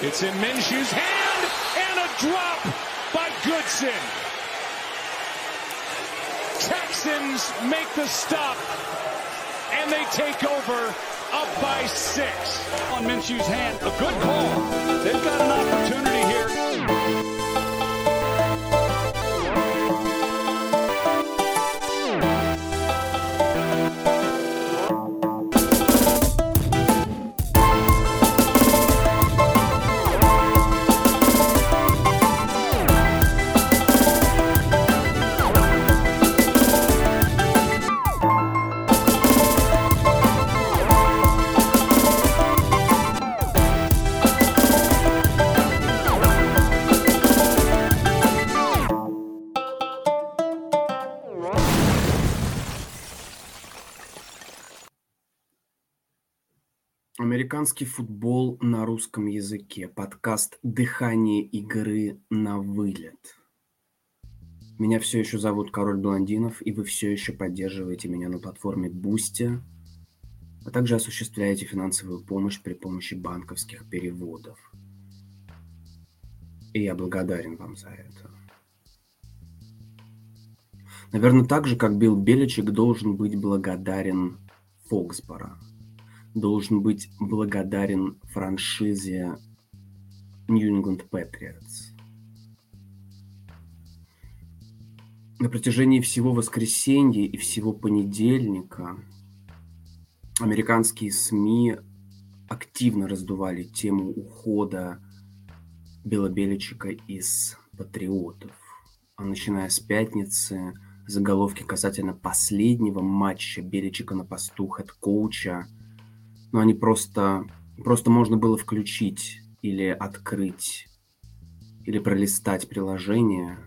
It's in Minshew's hand and a drop by Goodson. Texans make the stop and they take over up by six. On Minshew's hand, a good call. They've got an opportunity here. Американский футбол на русском языке. Подкаст «Дыхание игры на вылет». Меня все еще зовут Король Блондинов, и вы все еще поддерживаете меня на платформе Boosty, а также осуществляете финансовую помощь при помощи банковских переводов. И я благодарен вам за это. Наверное, так же, как Билл Беличек должен быть благодарен Фоксборо – должен быть благодарен франшизе New England Patriots. На протяжении всего воскресенья и всего понедельника американские СМИ активно раздували тему ухода Белобеличика из Патриотов. А начиная с пятницы, заголовки касательно последнего матча Беличека на посту хед-коуча – но они просто, просто можно было включить или открыть, или пролистать приложение,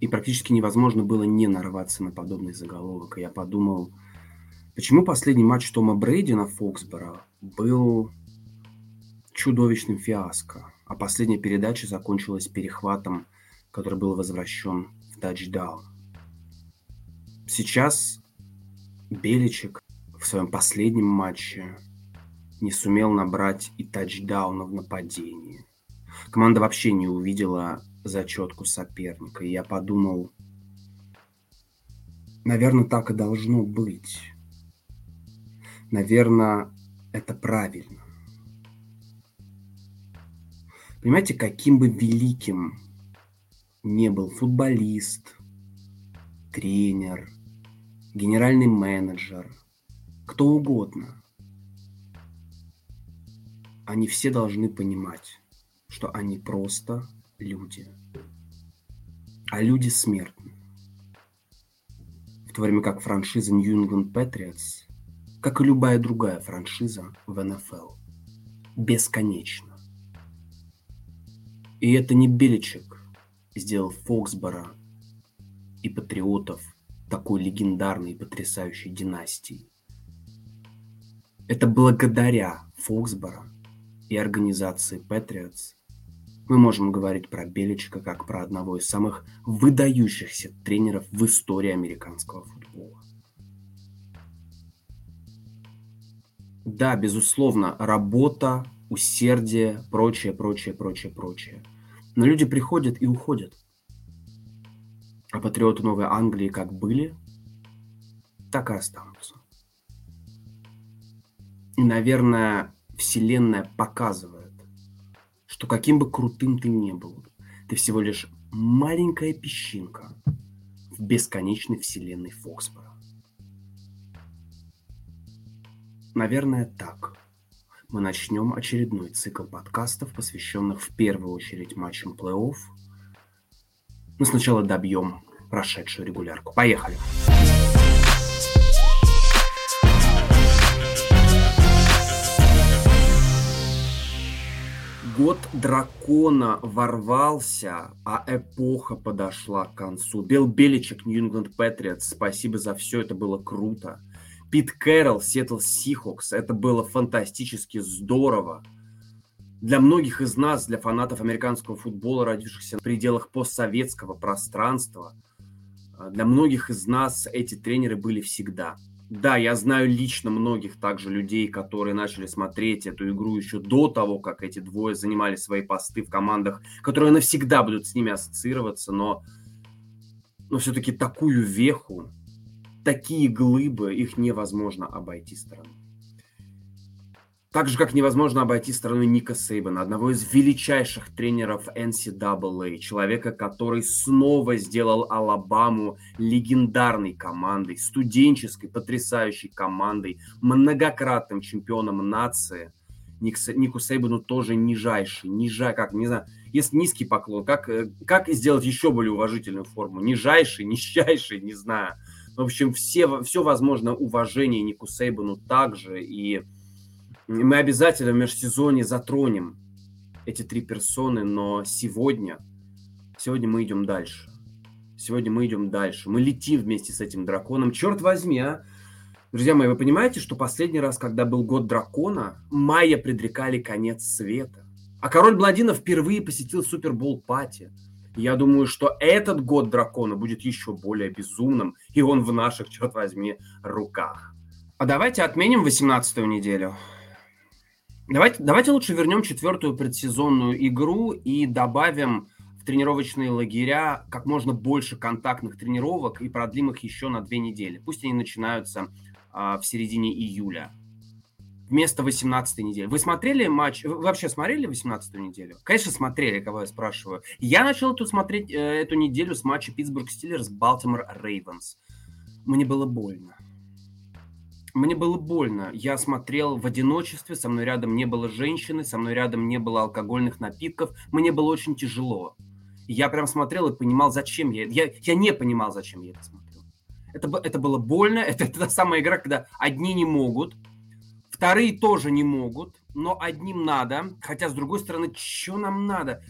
и практически невозможно было не нарваться на подобный заголовок. И я подумал, почему последний матч Тома Брейди на Фоксборо был чудовищным фиаско, а последняя передача закончилась перехватом, который был возвращен в тачдаун. Сейчас Беличек в своем последнем матче не сумел набрать и тачдауна в нападении. Команда вообще не увидела зачетку соперника. И я подумал, наверное, так и должно быть. Наверное, это правильно. Понимаете, каким бы великим не был футболист, тренер, генеральный менеджер – кто угодно. Они все должны понимать, что они просто люди. А люди смертны. В то время как франшиза New England Patriots, как и любая другая франшиза в НФЛ, бесконечна. И это не Беличек сделал Фоксбора и Патриотов такой легендарной и потрясающей династией. Это благодаря Фоксборо и организации Patriots мы можем говорить про Беличка как про одного из самых выдающихся тренеров в истории американского футбола. Да, безусловно, работа, усердие, прочее, прочее, прочее, прочее. Но люди приходят и уходят. А патриоты Новой Англии как были, так и останутся. Наверное, Вселенная показывает, что каким бы крутым ты ни был, ты всего лишь маленькая песчинка в бесконечной вселенной Фоксбора. Наверное, так. Мы начнем очередной цикл подкастов, посвященных в первую очередь матчам плей-офф. Но сначала добьем прошедшую регулярку. Поехали! Поехали! Год дракона ворвался, а эпоха подошла к концу. Билл Беличек, Нью-Ингланд Патриотс, спасибо за все, это было круто. Пит Кэрролл, Сиэтл Сихокс, это было фантастически здорово. Для многих из нас, для фанатов американского футбола, родившихся в пределах постсоветского пространства, для многих из нас эти тренеры были всегда – Да, я знаю лично многих также людей, которые начали смотреть эту игру еще до того, как эти двое занимали свои посты в командах, которые навсегда будут с ними ассоциироваться, но, но все-таки такую веху, такие глыбы, их невозможно обойти стороной. Так же, как невозможно обойти стороной Ника Сейбана, одного из величайших тренеров NCAA, человека, который снова сделал Алабаму легендарной командой, студенческой, потрясающей командой, многократным чемпионом нации. Ник, Нику Сейбану тоже нижайший, нижай, как, не знаю, есть низкий поклон, как, э, как сделать еще более уважительную форму? Нижайший, нищайший, не знаю. В общем, все, все возможно уважение Нику Сейбану также, и мы обязательно в межсезонье затронем эти три персоны, но сегодня, сегодня мы идем дальше. Сегодня мы идем дальше. Мы летим вместе с этим драконом. Черт возьми, а! Друзья мои, вы понимаете, что последний раз, когда был год дракона, майя предрекали конец света. А король Бладина впервые посетил Супербол пати. Я думаю, что этот год дракона будет еще более безумным, и он в наших, черт возьми, руках. А давайте отменим 18-ю неделю. Давайте, давайте лучше вернем четвертую предсезонную игру и добавим в тренировочные лагеря как можно больше контактных тренировок и продлим их еще на две недели. Пусть они начинаются а, в середине июля вместо 18 недели. Вы смотрели матч? Вы вообще смотрели 18 неделю? Конечно, смотрели, кого я спрашиваю. Я начал эту смотреть э, эту неделю с матча Питтсбург Стиллерс Балтимор Рейвенс. Мне было больно. Мне было больно. Я смотрел в одиночестве, со мной рядом не было женщины, со мной рядом не было алкогольных напитков. Мне было очень тяжело. Я прям смотрел и понимал, зачем я... Я, я не понимал, зачем я это смотрел. Это, это было больно. Это, это та самая игра, когда одни не могут, вторые тоже не могут, но одним надо. Хотя, с другой стороны, что нам надо?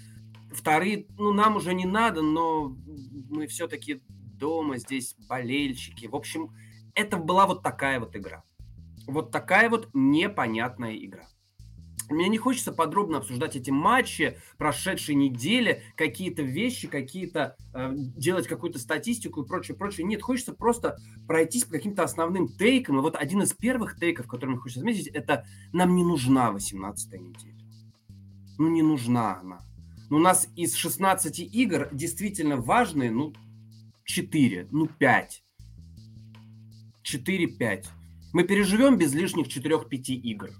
Вторые, ну, нам уже не надо, но мы все-таки дома, здесь болельщики. В общем, это была вот такая вот игра. Вот такая вот непонятная игра. Мне не хочется подробно обсуждать эти матчи прошедшей недели, какие-то вещи, какие-то э, делать какую-то статистику и прочее, прочее. Нет, хочется просто пройтись по каким-то основным тейкам. И вот один из первых тейков, который мне хочется отметить, это нам не нужна 18-я неделя. Ну, не нужна она. Ну, у нас из 16 игр действительно важные, ну, 4, ну, 5. 4-5. Мы переживем без лишних 4-5 игр?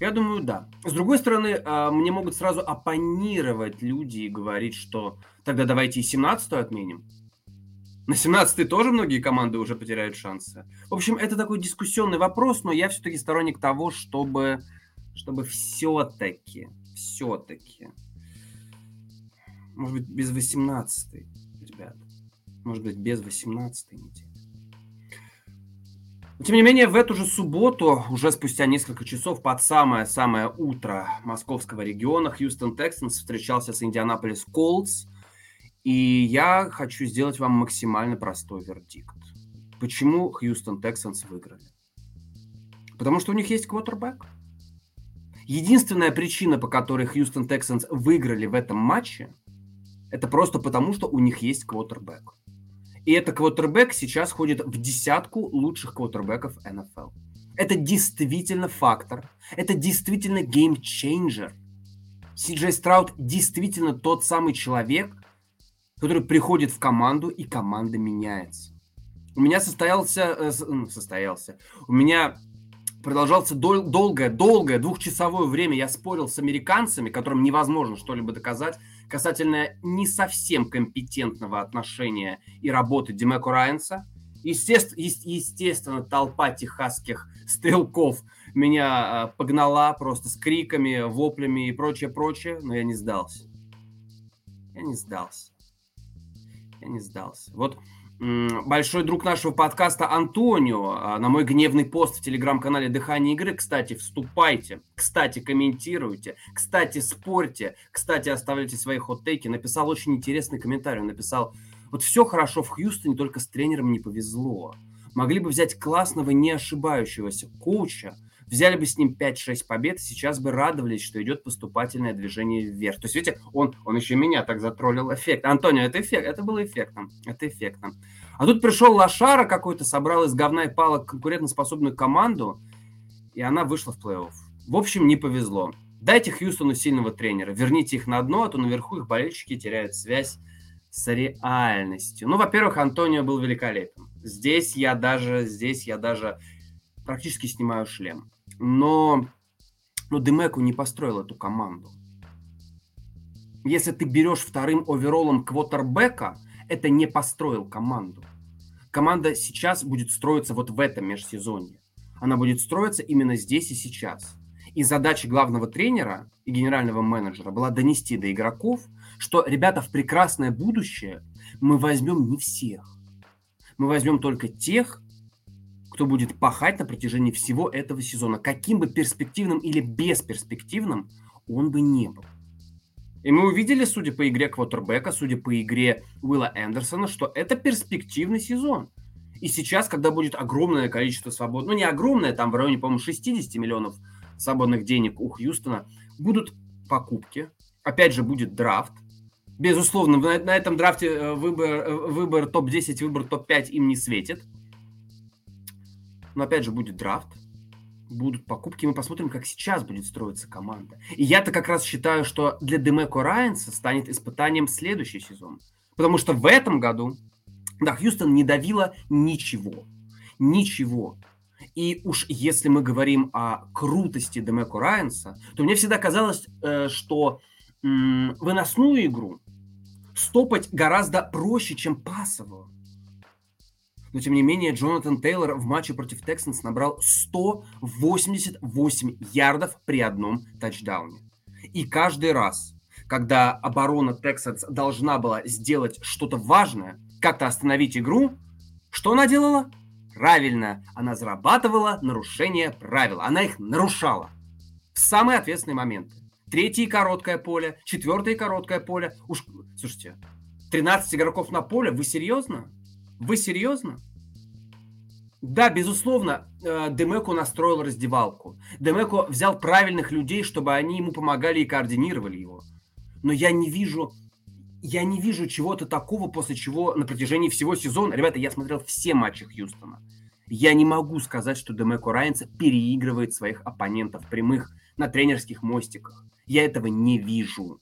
Я думаю, да. С другой стороны, а, мне могут сразу оппонировать люди и говорить, что тогда давайте и 17 отменим. На 17 тоже многие команды уже потеряют шансы. В общем, это такой дискуссионный вопрос, но я все-таки сторонник того, чтобы, чтобы все-таки, все-таки, может быть, без 18 ребят, может быть, без 18 недели. Тем не менее, в эту же субботу, уже спустя несколько часов, под самое-самое утро московского региона, Хьюстон Тексанс встречался с Индианаполис Колдс. И я хочу сделать вам максимально простой вердикт. Почему Хьюстон Тексанс выиграли? Потому что у них есть квотербек. Единственная причина, по которой Хьюстон Тексанс выиграли в этом матче, это просто потому, что у них есть квотербек. И этот квотербек сейчас входит в десятку лучших квотербеков НФЛ. Это действительно фактор. Это действительно game changer. Си Джей Страут действительно тот самый человек, который приходит в команду, и команда меняется. У меня состоялся... Э, состоялся. У меня продолжался дол- долгое, долгое двухчасовое время. Я спорил с американцами, которым невозможно что-либо доказать касательно не совсем компетентного отношения и работы Димеко Райанса. Естественно, естественно, толпа техасских стрелков меня а, погнала просто с криками, воплями и прочее, прочее, но я не сдался. Я не сдался. Я не сдался. Вот большой друг нашего подкаста Антонио а, на мой гневный пост в телеграм-канале «Дыхание игры». Кстати, вступайте, кстати, комментируйте, кстати, спорьте, кстати, оставляйте свои хот-тейки. Написал очень интересный комментарий. Он написал, вот все хорошо в Хьюстоне, только с тренером не повезло. Могли бы взять классного, не ошибающегося коуча, взяли бы с ним 5-6 побед, сейчас бы радовались, что идет поступательное движение вверх. То есть, видите, он, он еще меня так затроллил эффект. Антонио, это эффект, это было эффектно. Это эффектно. А тут пришел Лошара какой-то, собрал из говна и палок конкурентоспособную команду, и она вышла в плей-офф. В общем, не повезло. Дайте Хьюстону сильного тренера, верните их на дно, а то наверху их болельщики теряют связь с реальностью. Ну, во-первых, Антонио был великолепен. Здесь я даже, здесь я даже практически снимаю шлем. Но, но Демеку не построил эту команду. Если ты берешь вторым оверолом квотербека, это не построил команду. Команда сейчас будет строиться вот в этом межсезонье. Она будет строиться именно здесь и сейчас. И задача главного тренера и генерального менеджера была донести до игроков, что, ребята, в прекрасное будущее мы возьмем не всех. Мы возьмем только тех, кто будет пахать на протяжении всего этого сезона, каким бы перспективным или бесперспективным он бы не был. И мы увидели, судя по игре Квотербека, судя по игре Уилла Эндерсона, что это перспективный сезон. И сейчас, когда будет огромное количество свобод, ну не огромное, там в районе, по-моему, 60 миллионов свободных денег у Хьюстона, будут покупки, опять же будет драфт. Безусловно, на, на этом драфте э, выбор, э, выбор топ-10, выбор топ-5 им не светит. Но опять же будет драфт, будут покупки, мы посмотрим, как сейчас будет строиться команда. И я-то как раз считаю, что для Демеко Райанса станет испытанием следующий сезон. Потому что в этом году, да, Хьюстон не давило ничего. Ничего. И уж если мы говорим о крутости Демеко Райанса, то мне всегда казалось, э, что выносную игру стопать гораздо проще, чем пасовую. Но, тем не менее, Джонатан Тейлор в матче против Тексанс набрал 188 ярдов при одном тачдауне. И каждый раз, когда оборона Тексанс должна была сделать что-то важное, как-то остановить игру, что она делала? Правильно, она зарабатывала нарушение правил. Она их нарушала в самые ответственные моменты. Третье короткое поле, четвертое короткое поле. Уж, слушайте, 13 игроков на поле, вы серьезно? Вы серьезно? Да, безусловно, э, Демеко настроил раздевалку. Демеко взял правильных людей, чтобы они ему помогали и координировали его. Но я не вижу, я не вижу чего-то такого, после чего на протяжении всего сезона, ребята, я смотрел все матчи Хьюстона. Я не могу сказать, что Демеко Райанс переигрывает своих оппонентов прямых на тренерских мостиках. Я этого не вижу.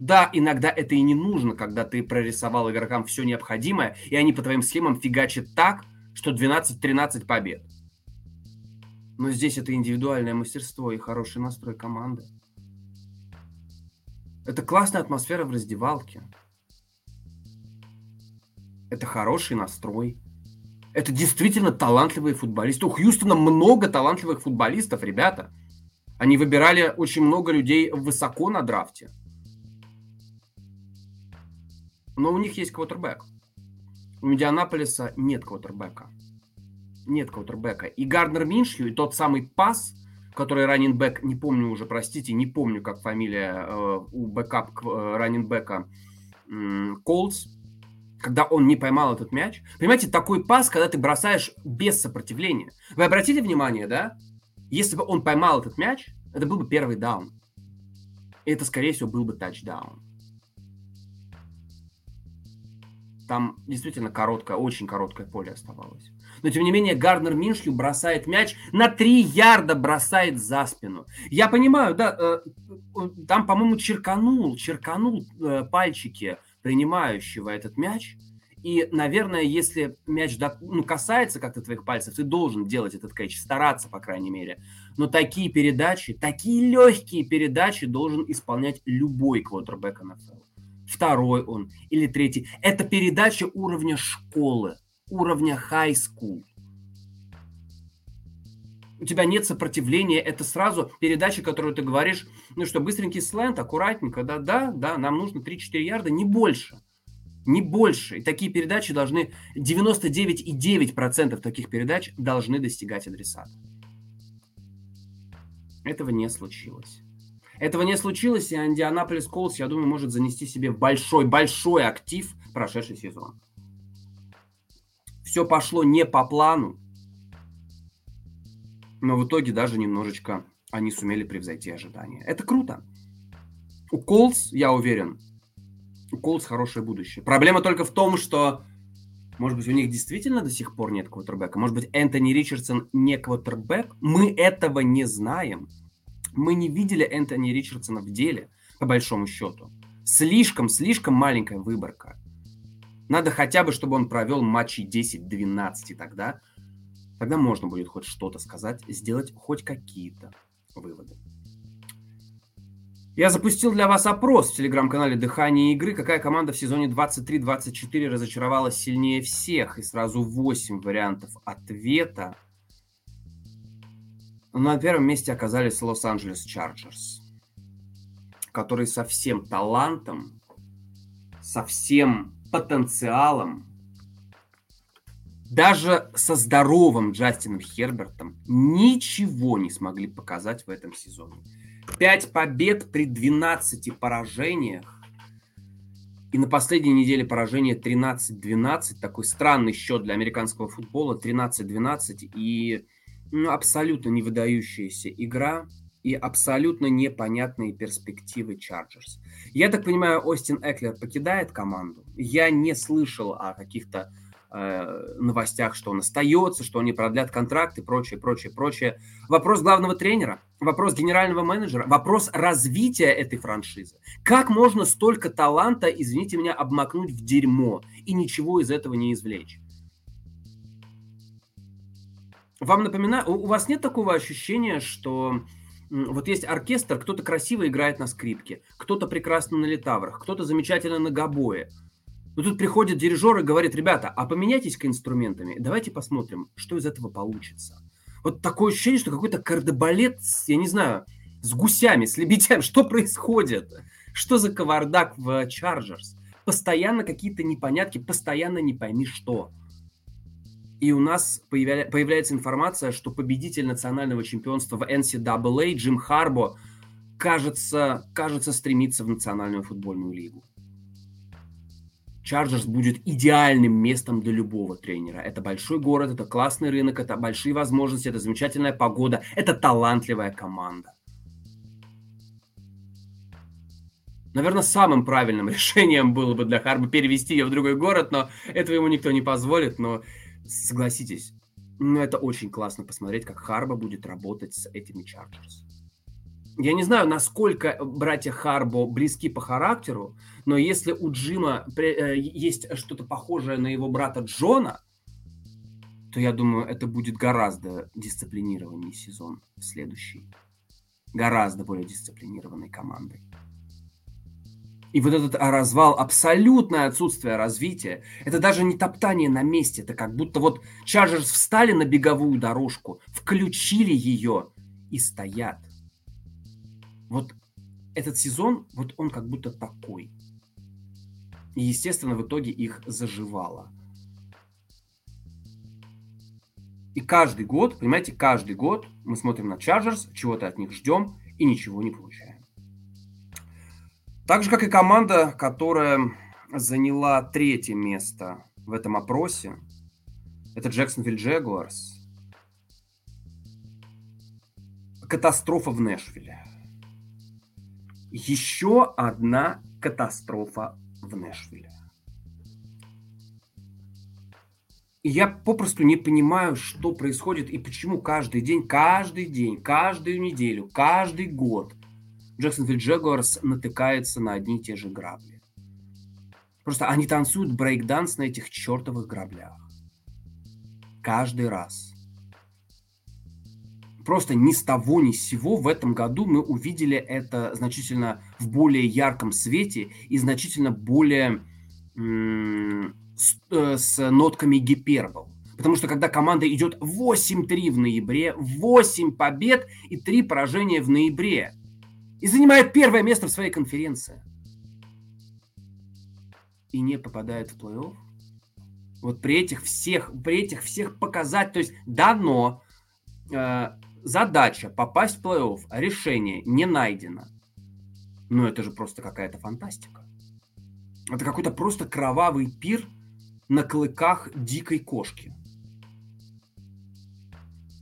Да, иногда это и не нужно, когда ты прорисовал игрокам все необходимое, и они по твоим схемам фигачат так, что 12-13 побед. Но здесь это индивидуальное мастерство и хороший настрой команды. Это классная атмосфера в раздевалке. Это хороший настрой. Это действительно талантливые футболисты. У Хьюстона много талантливых футболистов, ребята. Они выбирали очень много людей высоко на драфте. Но у них есть квотербек. У Индианаполиса нет квотербека. Нет квотербека. И Гарднер Миншью, и тот самый пас, который раннинбэк, не помню уже, простите, не помню, как фамилия э, у backup э, раннинбэка э, Колтс, когда он не поймал этот мяч. Понимаете, такой пас, когда ты бросаешь без сопротивления. Вы обратили внимание, да? Если бы он поймал этот мяч, это был бы первый даун. И это, скорее всего, был бы тачдаун. Там действительно короткое, очень короткое поле оставалось. Но, тем не менее, Гарднер Миншью бросает мяч, на 3 ярда бросает за спину. Я понимаю, да, э, там, по-моему, черканул, черканул э, пальчики принимающего этот мяч. И, наверное, если мяч ну, касается как-то твоих пальцев, ты должен делать этот кэч, стараться, по крайней мере. Но такие передачи, такие легкие передачи должен исполнять любой квотербек НФЛ второй он или третий. Это передача уровня школы, уровня high school. У тебя нет сопротивления, это сразу передача, которую ты говоришь, ну что, быстренький сленд, аккуратненько, да, да, да, нам нужно 3-4 ярда, не больше. Не больше. И такие передачи должны, 99,9% таких передач должны достигать адресата. Этого не случилось. Этого не случилось, и Индианаполис Колс, я думаю, может занести себе большой-большой актив прошедший сезон. Все пошло не по плану, но в итоге даже немножечко они сумели превзойти ожидания. Это круто. У Колс, я уверен, у Колс хорошее будущее. Проблема только в том, что Может быть, у них действительно до сих пор нет квотербека? Может быть, Энтони Ричардсон не квотербек? Мы этого не знаем. Мы не видели Энтони Ричардсона в деле, по большому счету. Слишком, слишком маленькая выборка. Надо хотя бы, чтобы он провел матчи 10-12, тогда, тогда можно будет хоть что-то сказать, сделать хоть какие-то выводы. Я запустил для вас опрос в телеграм-канале «Дыхание игры». Какая команда в сезоне 23-24 разочаровалась сильнее всех? И сразу 8 вариантов ответа. На первом месте оказались Лос-Анджелес Чарджерс, которые со всем талантом, со всем потенциалом, даже со здоровым Джастином Хербертом ничего не смогли показать в этом сезоне. 5 побед при 12 поражениях. И на последней неделе поражение 13-12. Такой странный счет для американского футбола. 13-12. И ну, абсолютно не выдающаяся игра. И абсолютно непонятные перспективы Чарджерс. Я так понимаю, Остин Эклер покидает команду. Я не слышал о каких-то э, новостях, что он остается, что они продлят контракт и прочее, прочее, прочее. Вопрос главного тренера, вопрос генерального менеджера, вопрос развития этой франшизы. Как можно столько таланта, извините меня, обмакнуть в дерьмо и ничего из этого не извлечь? Вам напоминаю, у вас нет такого ощущения, что вот есть оркестр, кто-то красиво играет на скрипке, кто-то прекрасно на литаврах, кто-то замечательно на гобое – но тут приходит дирижер и говорит, ребята, а поменяйтесь-ка инструментами, давайте посмотрим, что из этого получится. Вот такое ощущение, что какой-то кардебалет, я не знаю, с гусями, с лебедями. Что происходит? Что за кавардак в Чарджерс? Постоянно какие-то непонятки, постоянно не пойми что. И у нас появля... появляется информация, что победитель национального чемпионства в NCAA Джим Харбо, кажется, кажется, стремится в национальную футбольную лигу. Чарджерс будет идеальным местом для любого тренера. Это большой город, это классный рынок, это большие возможности, это замечательная погода, это талантливая команда. Наверное, самым правильным решением было бы для Харба перевести ее в другой город, но этого ему никто не позволит. Но согласитесь, ну, это очень классно посмотреть, как Харба будет работать с этими Чарджерс. Я не знаю, насколько братья Харбо близки по характеру, но если у Джима э, есть что-то похожее на его брата Джона, то я думаю, это будет гораздо дисциплинированнее сезон в следующий. Гораздо более дисциплинированной командой. И вот этот развал, абсолютное отсутствие развития, это даже не топтание на месте, это как будто вот Чарджерс встали на беговую дорожку, включили ее и стоят. Вот этот сезон, вот он как будто такой. И, естественно, в итоге их заживало. И каждый год, понимаете, каждый год мы смотрим на Chargers, чего-то от них ждем и ничего не получаем. Так же, как и команда, которая заняла третье место в этом опросе, это Джексонвилл Джегуарс. Катастрофа в Нэшвилле еще одна катастрофа в Нэшвилле. И я попросту не понимаю, что происходит и почему каждый день, каждый день, каждую неделю, каждый год Джексонвилл Джегуарс натыкается на одни и те же грабли. Просто они танцуют брейкданс на этих чертовых граблях. Каждый раз просто ни с того ни с сего в этом году мы увидели это значительно в более ярком свете и значительно более с, э, с нотками гипербол. Потому что когда команда идет 8-3 в ноябре, 8 побед и 3 поражения в ноябре, и занимает первое место в своей конференции, и не попадает в плей-офф, вот при этих всех, при этих всех показать, то есть дано, э, задача попасть в плей-офф, а решение не найдено. Ну, это же просто какая-то фантастика. Это какой-то просто кровавый пир на клыках дикой кошки.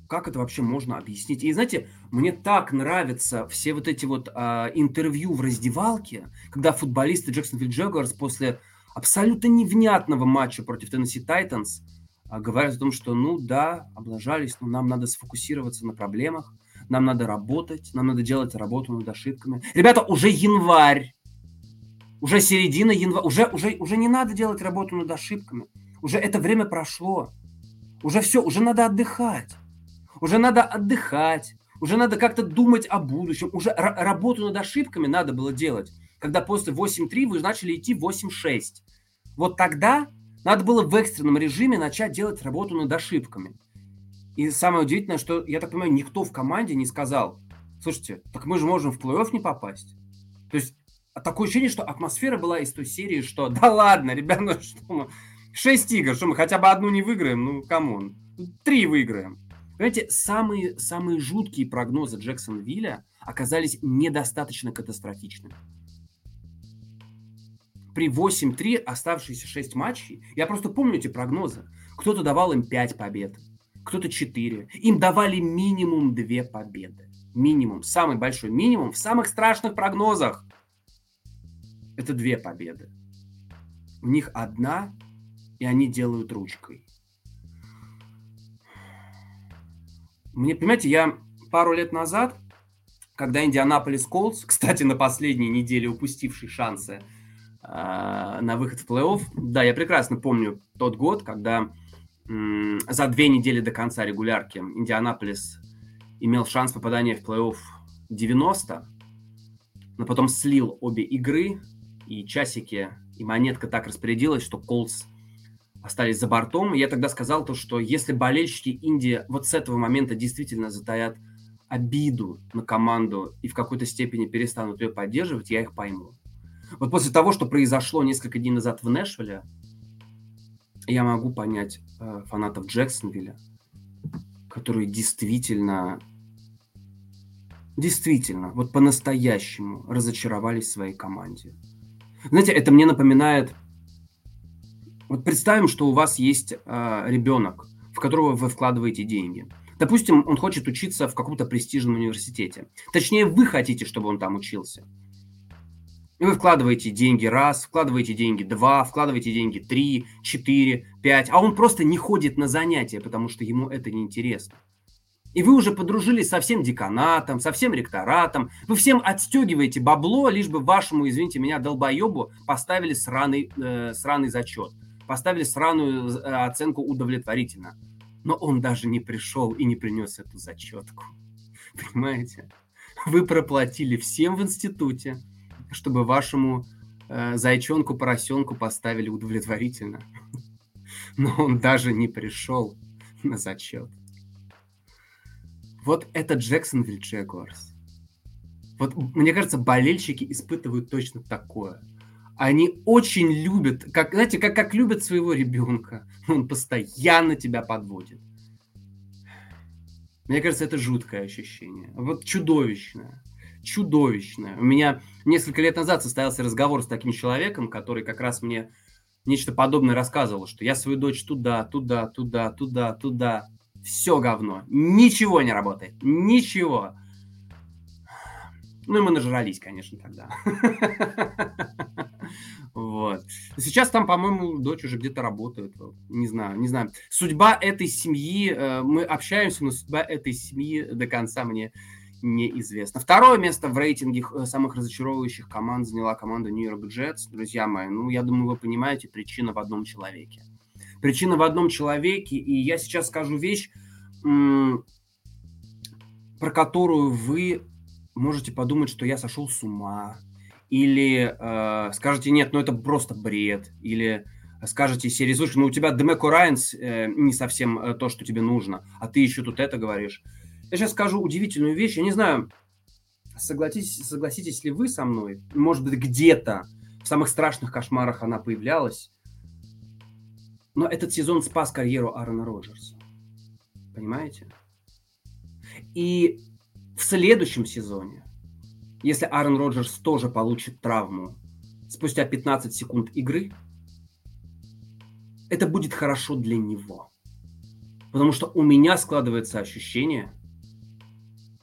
Как это вообще можно объяснить? И знаете, мне так нравятся все вот эти вот а, интервью в раздевалке, когда футболисты Джексонвилл Джагуарс после абсолютно невнятного матча против Теннесси Тайтанс а, говорят о том, что, ну да, облажались, но нам надо сфокусироваться на проблемах, нам надо работать, нам надо делать работу над ошибками. Ребята, уже январь, уже середина января, уже, уже, уже не надо делать работу над ошибками. Уже это время прошло. Уже все, уже надо отдыхать. Уже надо отдыхать. Уже надо как-то думать о будущем. Уже работу над ошибками надо было делать. Когда после 8.3 вы начали идти 8.6. Вот тогда надо было в экстренном режиме начать делать работу над ошибками. И самое удивительное, что, я так понимаю, никто в команде не сказал, слушайте, так мы же можем в плей-офф не попасть. То есть такое ощущение, что атмосфера была из той серии, что да ладно, ребята, ну что мы, шесть игр, что мы хотя бы одну не выиграем, ну come on, три выиграем. Понимаете, самые, самые жуткие прогнозы Джексонвилля оказались недостаточно катастрофичными. При 8-3 оставшиеся 6 матчей, я просто помню эти прогнозы. Кто-то давал им 5 побед, кто-то 4. Им давали минимум 2 победы. Минимум, самый большой минимум в самых страшных прогнозах – это две победы. У них одна, и они делают ручкой. Мне, понимаете, я пару лет назад, когда Индианаполис Колдс, кстати, на последней неделе упустивший шансы э, на выход в плей-офф, да, я прекрасно помню тот год, когда э, за две недели до конца регулярки Индианаполис имел шанс попадания в плей-офф 90, но потом слил обе игры, и часики, и монетка так распорядилась, что Колс остались за бортом. я тогда сказал то, что если болельщики Индии вот с этого момента действительно затаят обиду на команду и в какой-то степени перестанут ее поддерживать, я их пойму. Вот после того, что произошло несколько дней назад в Нэшвилле, я могу понять э, фанатов Джексонвилля, которые действительно, действительно, вот по-настоящему разочаровались в своей команде. Знаете, это мне напоминает... Вот представим, что у вас есть э, ребенок, в которого вы вкладываете деньги. Допустим, он хочет учиться в каком-то престижном университете. Точнее, вы хотите, чтобы он там учился. И вы вкладываете деньги раз, вкладываете деньги два, вкладываете деньги три, четыре, пять, а он просто не ходит на занятия, потому что ему это неинтересно. И вы уже подружились со всем деканатом, со всем ректоратом. Вы всем отстегиваете бабло, лишь бы вашему, извините меня, долбоебу поставили сраный, э, сраный зачет. Поставили сраную э, оценку удовлетворительно. Но он даже не пришел и не принес эту зачетку. Понимаете? Вы проплатили всем в институте, чтобы вашему э, зайчонку, поросенку поставили удовлетворительно. Но он даже не пришел на зачет. Вот это Джексонвилл Джегуарс. Вот, мне кажется, болельщики испытывают точно такое. Они очень любят, как, знаете, как, как любят своего ребенка. Он постоянно тебя подводит. Мне кажется, это жуткое ощущение. Вот чудовищное. Чудовищное. У меня несколько лет назад состоялся разговор с таким человеком, который как раз мне нечто подобное рассказывал, что я свою дочь туда, туда, туда, туда, туда все говно. Ничего не работает. Ничего. Ну и мы нажрались, конечно, тогда. Вот. Сейчас там, по-моему, дочь уже где-то работает. Не знаю, не знаю. Судьба этой семьи, э, мы общаемся, но судьба этой семьи до конца мне неизвестно. Второе место в рейтинге э, самых разочаровывающих команд заняла команда York Jets. Друзья мои, ну, я думаю, вы понимаете, причина в одном человеке причина в одном человеке. И я сейчас скажу вещь, про которую вы можете подумать, что я сошел с ума. Или э, скажете, нет, ну это просто бред. Или скажете серии, слушай, ну у тебя Демеко Райнс э, не совсем э, то, что тебе нужно, а ты еще тут это говоришь. Я сейчас скажу удивительную вещь. Я не знаю, согласитесь, согласитесь ли вы со мной. Может быть, где-то в самых страшных кошмарах она появлялась. Но этот сезон спас карьеру Аарона Роджерса. Понимаете? И в следующем сезоне, если Аарон Роджерс тоже получит травму спустя 15 секунд игры, это будет хорошо для него. Потому что у меня складывается ощущение,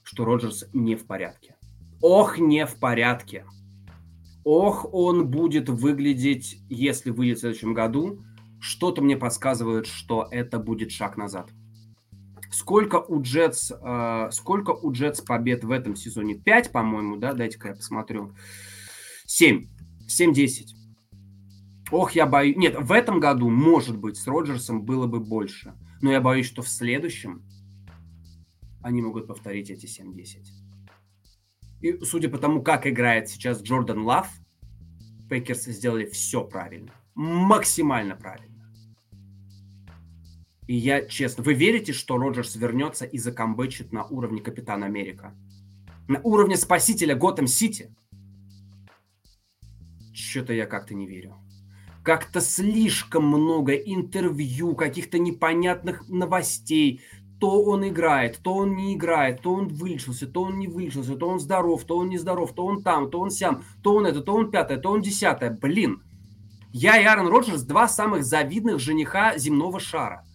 что Роджерс не в порядке. Ох, не в порядке. Ох, он будет выглядеть, если выйдет в следующем году. Что-то мне подсказывает, что это будет шаг назад. Сколько у Джетс, э, сколько у Джетс побед в этом сезоне? 5, по-моему, да? Дайте-ка я посмотрю. 7. 7-10. Ох, я боюсь... Нет, в этом году, может быть, с Роджерсом было бы больше. Но я боюсь, что в следующем они могут повторить эти 7-10. И судя по тому, как играет сейчас Джордан Лав, Пэкерс сделали все правильно. Максимально правильно. И я честно, вы верите, что Роджерс вернется и закамбэчит на уровне Капитана Америка? На уровне спасителя Готэм Сити? Что-то я как-то не верю. Как-то слишком много интервью, каких-то непонятных новостей, то он играет, то он не играет, то он вылечился, то он не вылечился, то он здоров, то он не здоров, то он там, то он сям, то он это, то он пятое, то он десятое. Блин, я и Аарон Роджерс два самых завидных жениха земного шара.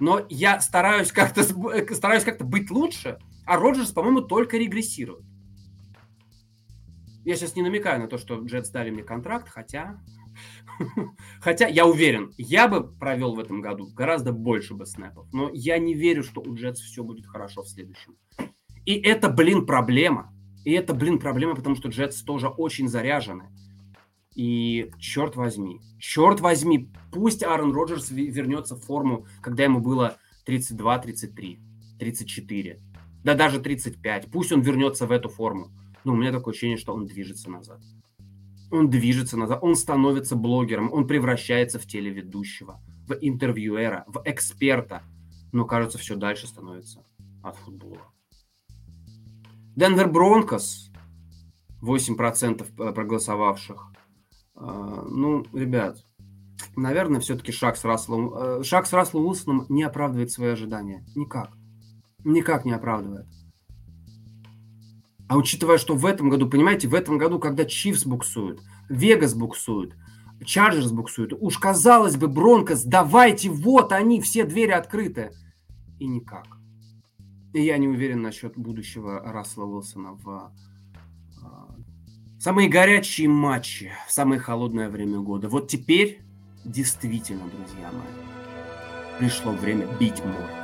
Но я стараюсь как-то стараюсь как-то быть лучше, а Роджерс, по-моему, только регрессирует. Я сейчас не намекаю на то, что Джетс дали мне контракт, хотя Хотя я уверен, я бы провел в этом году гораздо больше бы снэпов. Но я не верю, что у Джетс все будет хорошо в следующем. И это, блин, проблема. И это, блин, проблема, потому что Джетс тоже очень заряжены. И черт возьми, черт возьми, пусть Аарон Роджерс вернется в форму, когда ему было 32, 33, 34, да даже 35. Пусть он вернется в эту форму. Но у меня такое ощущение, что он движется назад он движется назад, он становится блогером, он превращается в телеведущего, в интервьюера, в эксперта, но, кажется, все дальше становится от футбола. Денвер Бронкос, 8% проголосовавших. А, ну, ребят, наверное, все-таки шаг с Расселом, э, шаг с Расселом Уилсоном не оправдывает свои ожидания. Никак. Никак не оправдывает. А учитывая, что в этом году, понимаете, в этом году, когда Чивс буксуют, Вегас буксует, Чарджерс буксует, уж казалось бы, Бронкос, давайте, вот они, все двери открыты. И никак. И я не уверен насчет будущего Рассела Уилсона в самые горячие матчи, в самое холодное время года. Вот теперь действительно, друзья мои, пришло время бить море.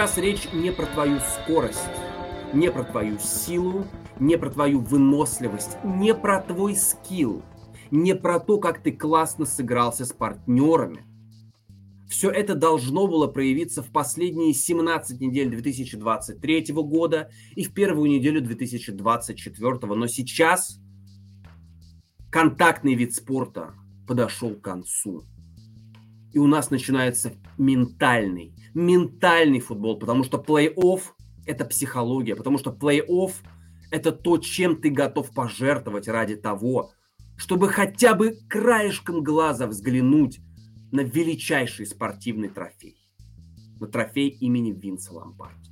Сейчас речь не про твою скорость, не про твою силу, не про твою выносливость, не про твой скилл, не про то, как ты классно сыгрался с партнерами. Все это должно было проявиться в последние 17 недель 2023 года и в первую неделю 2024. Но сейчас контактный вид спорта подошел к концу. И у нас начинается ментальный, ментальный футбол, потому что плей-офф – это психология, потому что плей-офф – это то, чем ты готов пожертвовать ради того, чтобы хотя бы краешком глаза взглянуть на величайший спортивный трофей. На трофей имени Винса Лампарди.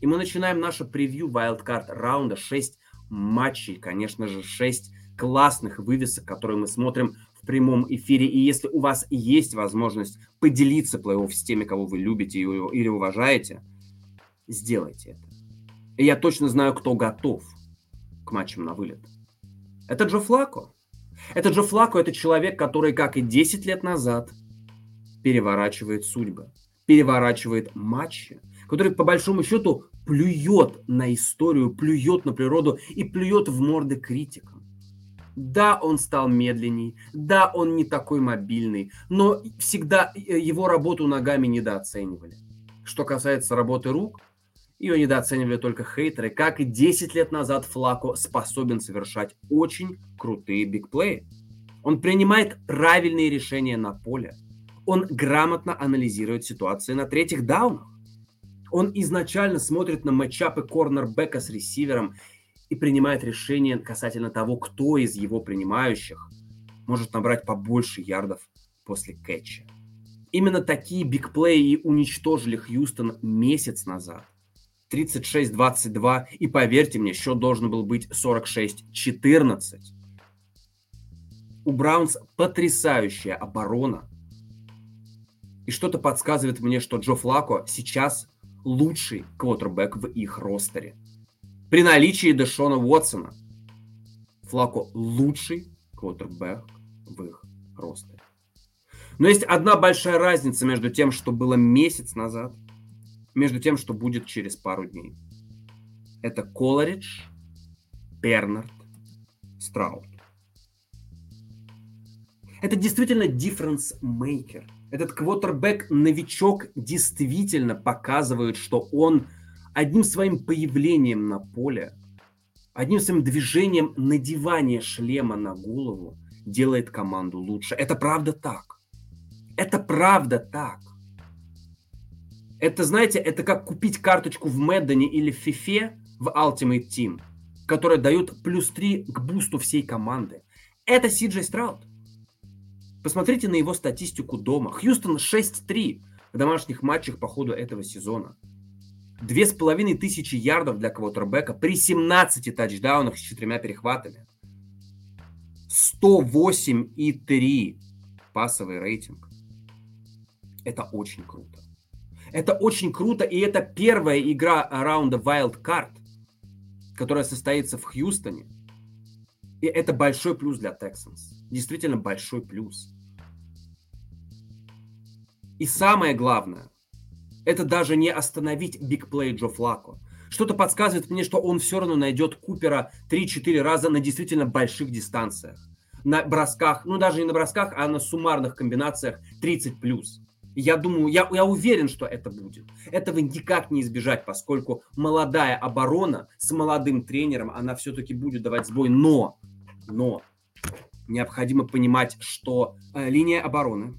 И мы начинаем наше превью Wildcard раунда. 6 матчей, конечно же, 6 классных вывесок, которые мы смотрим в прямом эфире. И если у вас есть возможность поделиться плей-офф с теми, кого вы любите или уважаете, сделайте это. И я точно знаю, кто готов к матчам на вылет. Это Джо Флако. Это Джо Флако, это человек, который, как и 10 лет назад, переворачивает судьбы, переворачивает матчи, который, по большому счету, плюет на историю, плюет на природу и плюет в морды критикам. Да, он стал медленней, да, он не такой мобильный, но всегда э, его работу ногами недооценивали. Что касается работы рук, ее недооценивали только хейтеры, как и 10 лет назад Флако способен совершать очень крутые бигплеи. Он принимает правильные решения на поле. Он грамотно анализирует ситуации на третьих даунах. Он изначально смотрит на матчапы корнербека с ресивером и принимает решение касательно того, кто из его принимающих может набрать побольше ярдов после кэтча. Именно такие бигплеи уничтожили Хьюстон месяц назад. 36-22, и поверьте мне, счет должен был быть 46-14. У Браунс потрясающая оборона. И что-то подсказывает мне, что Джо Флако сейчас лучший квотербек в их ростере. При наличии Дэшона Уотсона Флако лучший квотербек в их ростере. Но есть одна большая разница между тем, что было месяц назад, между тем, что будет через пару дней. Это Колоридж, Бернард, Страут. Это действительно difference maker. Этот квотербек новичок действительно показывает, что он одним своим появлением на поле, одним своим движением надевания шлема на голову делает команду лучше. Это правда так. Это правда так. Это, знаете, это как купить карточку в Мэддоне или в Фифе в Ultimate Team, которая дает плюс 3 к бусту всей команды. Это Си Джей Страут. Посмотрите на его статистику дома. Хьюстон 6-3 в домашних матчах по ходу этого сезона. Две с половиной тысячи ярдов для квотербека при 17 тачдаунах с четырьмя перехватами. 108,3 пасовый рейтинг. Это очень круто. Это очень круто, и это первая игра раунда Wild Card, которая состоится в Хьюстоне. И это большой плюс для Texans. Действительно большой плюс. И самое главное, это даже не остановить бигплей Джо Флако. Что-то подсказывает мне, что он все равно найдет Купера 3-4 раза на действительно больших дистанциях. На бросках, ну даже не на бросках, а на суммарных комбинациях 30+. плюс. Я думаю, я, я уверен, что это будет. Этого никак не избежать, поскольку молодая оборона с молодым тренером, она все-таки будет давать сбой. Но, но необходимо понимать, что э, линия обороны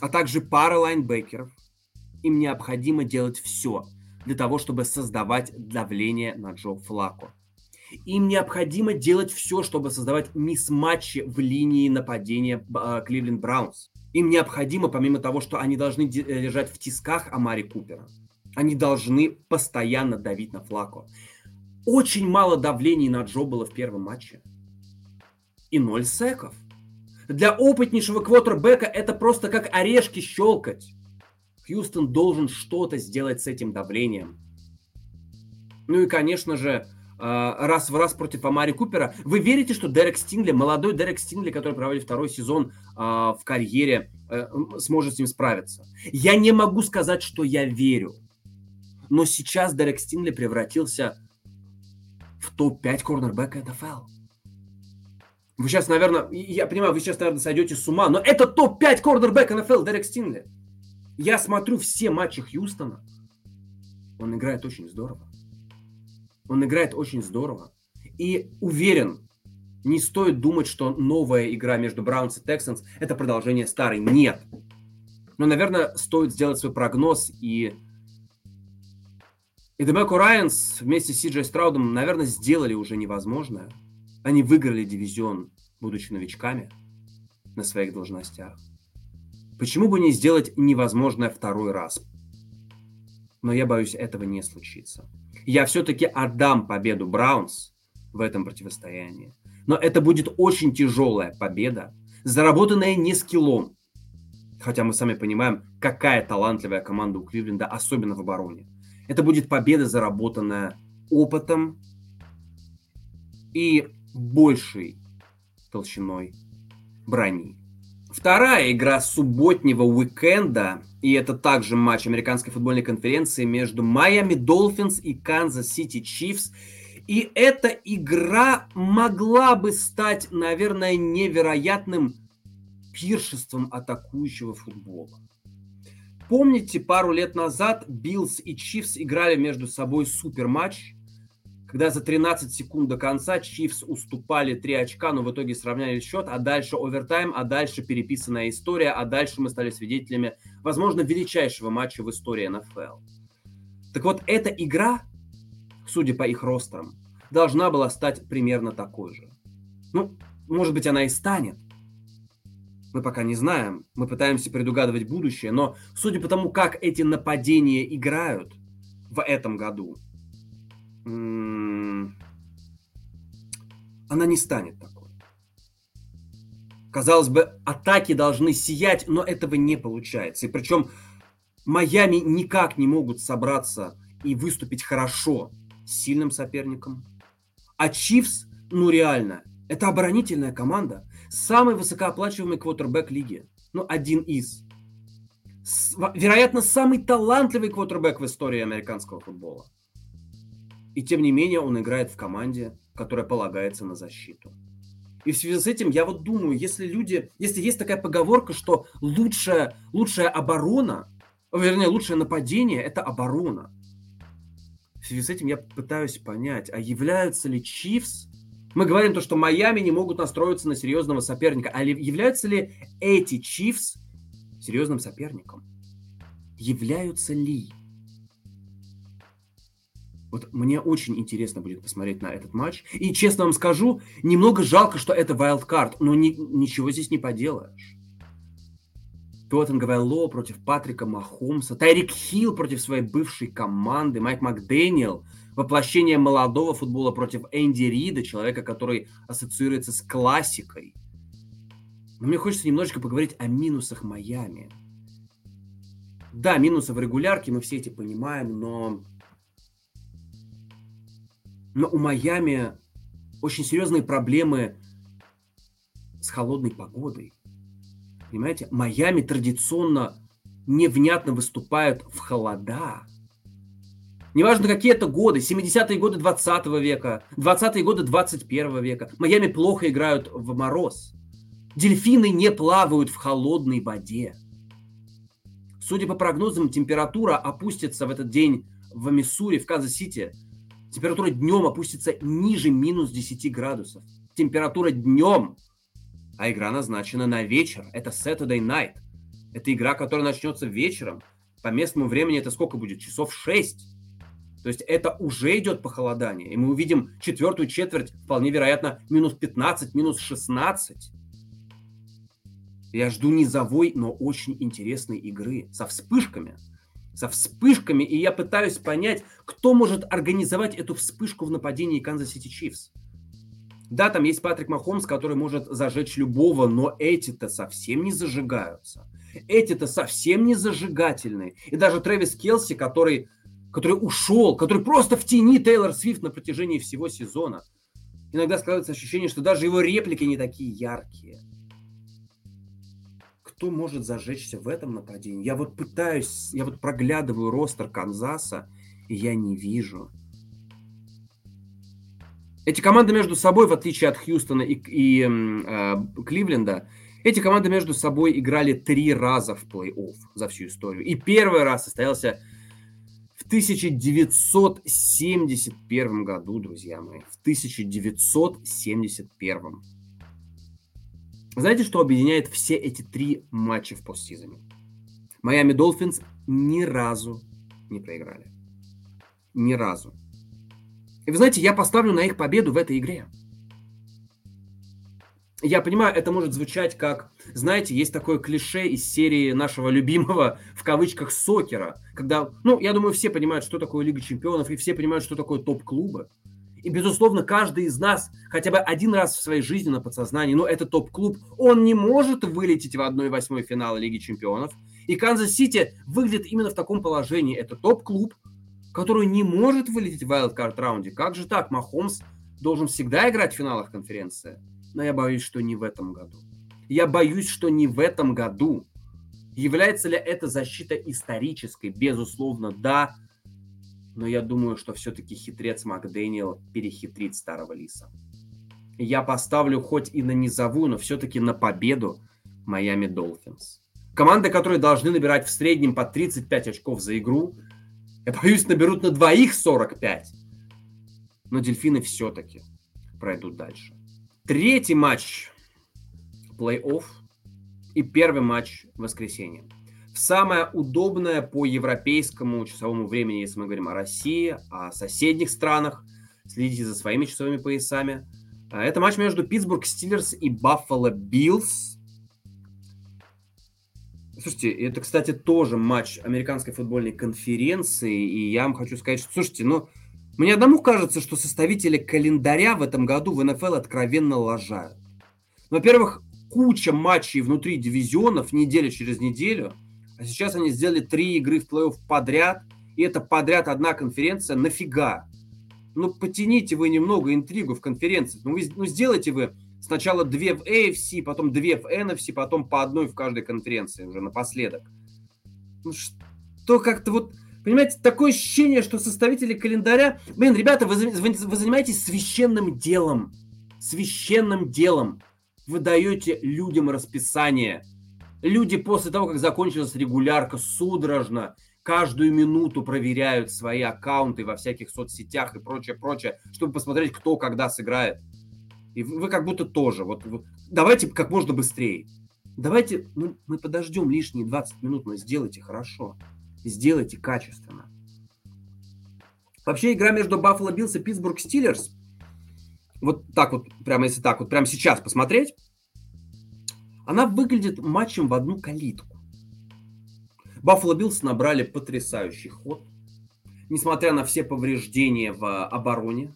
а также пара лайнбекеров, им необходимо делать все для того, чтобы создавать давление на Джо Флако. Им необходимо делать все, чтобы создавать мисс-матчи в линии нападения Кливленд Браунс. Им необходимо, помимо того, что они должны держать в тисках Амари Купера, они должны постоянно давить на Флако. Очень мало давлений на Джо было в первом матче. И ноль секов. Для опытнейшего квотербека это просто как орешки щелкать. Хьюстон должен что-то сделать с этим давлением. Ну и, конечно же, а, раз в раз против Амари Купера. Вы верите, что Дерек Стингли, молодой Дерек Стингли, который проводит второй сезон а, в карьере, э, сможет с ним справиться? Я не могу сказать, что я верю. Но сейчас Дерек Стингли превратился в топ-5 корнербека НФЛ. Вы сейчас, наверное, я понимаю, вы сейчас, наверное, сойдете с ума, но это топ-5 корнербэк НФЛ Дерек Стинли. Я смотрю все матчи Хьюстона. Он играет очень здорово. Он играет очень здорово. И уверен, не стоит думать, что новая игра между Браунс и Тексанс – это продолжение старой. Нет. Но, наверное, стоит сделать свой прогноз и... И Демеко Райанс вместе с Сиджей Страудом, наверное, сделали уже невозможное – они выиграли дивизион, будучи новичками на своих должностях. Почему бы не сделать невозможное второй раз? Но я боюсь, этого не случится. Я все-таки отдам победу Браунс в этом противостоянии. Но это будет очень тяжелая победа, заработанная не скиллом. Хотя мы сами понимаем, какая талантливая команда у Кливленда, особенно в обороне. Это будет победа, заработанная опытом и большей толщиной брони. Вторая игра субботнего уикенда, и это также матч американской футбольной конференции между Майами Долфинс и Канзас Сити Чифс. И эта игра могла бы стать, наверное, невероятным пиршеством атакующего футбола. Помните, пару лет назад Биллс и Чифс играли между собой супер матч, когда за 13 секунд до конца Чифс уступали 3 очка, но в итоге сравняли счет, а дальше овертайм, а дальше переписанная история, а дальше мы стали свидетелями, возможно, величайшего матча в истории НФЛ. Так вот, эта игра, судя по их ростерам, должна была стать примерно такой же. Ну, может быть, она и станет. Мы пока не знаем. Мы пытаемся предугадывать будущее. Но судя по тому, как эти нападения играют в этом году, она не станет такой. Казалось бы, атаки должны сиять, но этого не получается. И причем Майами никак не могут собраться и выступить хорошо с сильным соперником. А Чивс, ну реально, это оборонительная команда. Самый высокооплачиваемый квотербек лиги. Ну, один из. С, вероятно, самый талантливый квотербек в истории американского футбола. И тем не менее он играет в команде, которая полагается на защиту. И в связи с этим я вот думаю, если люди, если есть такая поговорка, что лучшая, лучшая оборона, вернее, лучшее нападение – это оборона. В связи с этим я пытаюсь понять, а являются ли Чивс мы говорим то, что Майами не могут настроиться на серьезного соперника. А являются ли эти Чивс серьезным соперником? Являются ли? Вот мне очень интересно будет посмотреть на этот матч. И честно вам скажу, немного жалко, что это wildcard, но ни, ничего здесь не поделаешь. Тоттенговая Ло против Патрика Махомса, Тайрик Хилл против своей бывшей команды, Майк Макдэниел – воплощение молодого футбола против Энди Рида, человека, который ассоциируется с классикой. Но мне хочется немножечко поговорить о минусах Майами. Да, минусы в регулярке, мы все эти понимаем, но... Но у Майами очень серьезные проблемы с холодной погодой. Понимаете, Майами традиционно невнятно выступают в холода. Неважно, какие это годы, 70-е годы 20 века, 20-е годы 21 века. Майами плохо играют в мороз. Дельфины не плавают в холодной воде. Судя по прогнозам, температура опустится в этот день в Миссури, в Канзас-Сити. Температура днем опустится ниже минус 10 градусов. Температура днем. А игра назначена на вечер. Это Saturday Night. Это игра, которая начнется вечером. По местному времени это сколько будет? Часов 6. То есть это уже идет похолодание. И мы увидим четвертую четверть, вполне вероятно, минус 15, минус 16. Я жду низовой, но очень интересной игры со вспышками. Со вспышками, и я пытаюсь понять, кто может организовать эту вспышку в нападении Канзас Сити Чифс. Да, там есть Патрик Махомс, который может зажечь любого, но эти-то совсем не зажигаются. Эти-то совсем не зажигательные. И даже Трэвис Келси, который который ушел, который просто в тени Тейлор Свифт на протяжении всего сезона. Иногда складывается ощущение, что даже его реплики не такие яркие. Кто может зажечься в этом нападении? Я вот пытаюсь, я вот проглядываю ростер Канзаса, и я не вижу. Эти команды между собой, в отличие от Хьюстона и, и э, Кливленда, эти команды между собой играли три раза в плей-офф за всю историю. И первый раз состоялся в 1971 году, друзья мои, в 1971. Знаете, что объединяет все эти три матча в постсезоне? Майами Долфинс ни разу не проиграли. Ни разу. И вы знаете, я поставлю на их победу в этой игре. Я понимаю, это может звучать как, знаете, есть такое клише из серии нашего любимого, в кавычках, сокера, когда, ну, я думаю, все понимают, что такое Лига Чемпионов, и все понимают, что такое топ-клубы. И, безусловно, каждый из нас хотя бы один раз в своей жизни на подсознании, ну, это топ-клуб, он не может вылететь в 1-8 финала Лиги Чемпионов. И Канзас-Сити выглядит именно в таком положении. Это топ-клуб, который не может вылететь в wildcard раунде. Как же так? Махомс должен всегда играть в финалах конференции но я боюсь, что не в этом году. Я боюсь, что не в этом году. Является ли это защита исторической? Безусловно, да. Но я думаю, что все-таки хитрец Макдэниел перехитрит старого лиса. Я поставлю хоть и на низовую, но все-таки на победу Майами Долфинс. Команды, которые должны набирать в среднем по 35 очков за игру, я боюсь, наберут на двоих 45. Но дельфины все-таки пройдут дальше. Третий матч плей-офф и первый матч в воскресенье. в самое удобное по европейскому часовому времени, если мы говорим о России, о соседних странах. Следите за своими часовыми поясами. А, это матч между Питтсбург Стиллерс и Баффало Биллс. Слушайте, это, кстати, тоже матч американской футбольной конференции, и я вам хочу сказать, что, слушайте, ну, мне одному кажется, что составители календаря в этом году в НФЛ откровенно лажают. Во-первых, куча матчей внутри дивизионов неделя через неделю, а сейчас они сделали три игры в плей-офф подряд, и это подряд одна конференция. Нафига? Ну, потяните вы немного интригу в конференции. Ну, вы, ну сделайте вы сначала две в AFC, потом две в NFC, потом по одной в каждой конференции уже напоследок. Ну, что как-то вот Понимаете, такое ощущение, что составители календаря... Блин, ребята, вы, вы, вы занимаетесь священным делом. Священным делом. Вы даете людям расписание. Люди после того, как закончилась регулярка, судорожно каждую минуту проверяют свои аккаунты во всяких соцсетях и прочее, прочее, чтобы посмотреть, кто когда сыграет. И вы как будто тоже. Вот, вот давайте как можно быстрее. Давайте, ну, мы подождем лишние 20 минут, но сделайте хорошо сделайте качественно. Вообще игра между Баффало Биллс и Питтсбург Стиллерс, вот так вот, прямо если так вот, прямо сейчас посмотреть, она выглядит матчем в одну калитку. Баффало Биллс набрали потрясающий ход. Несмотря на все повреждения в обороне,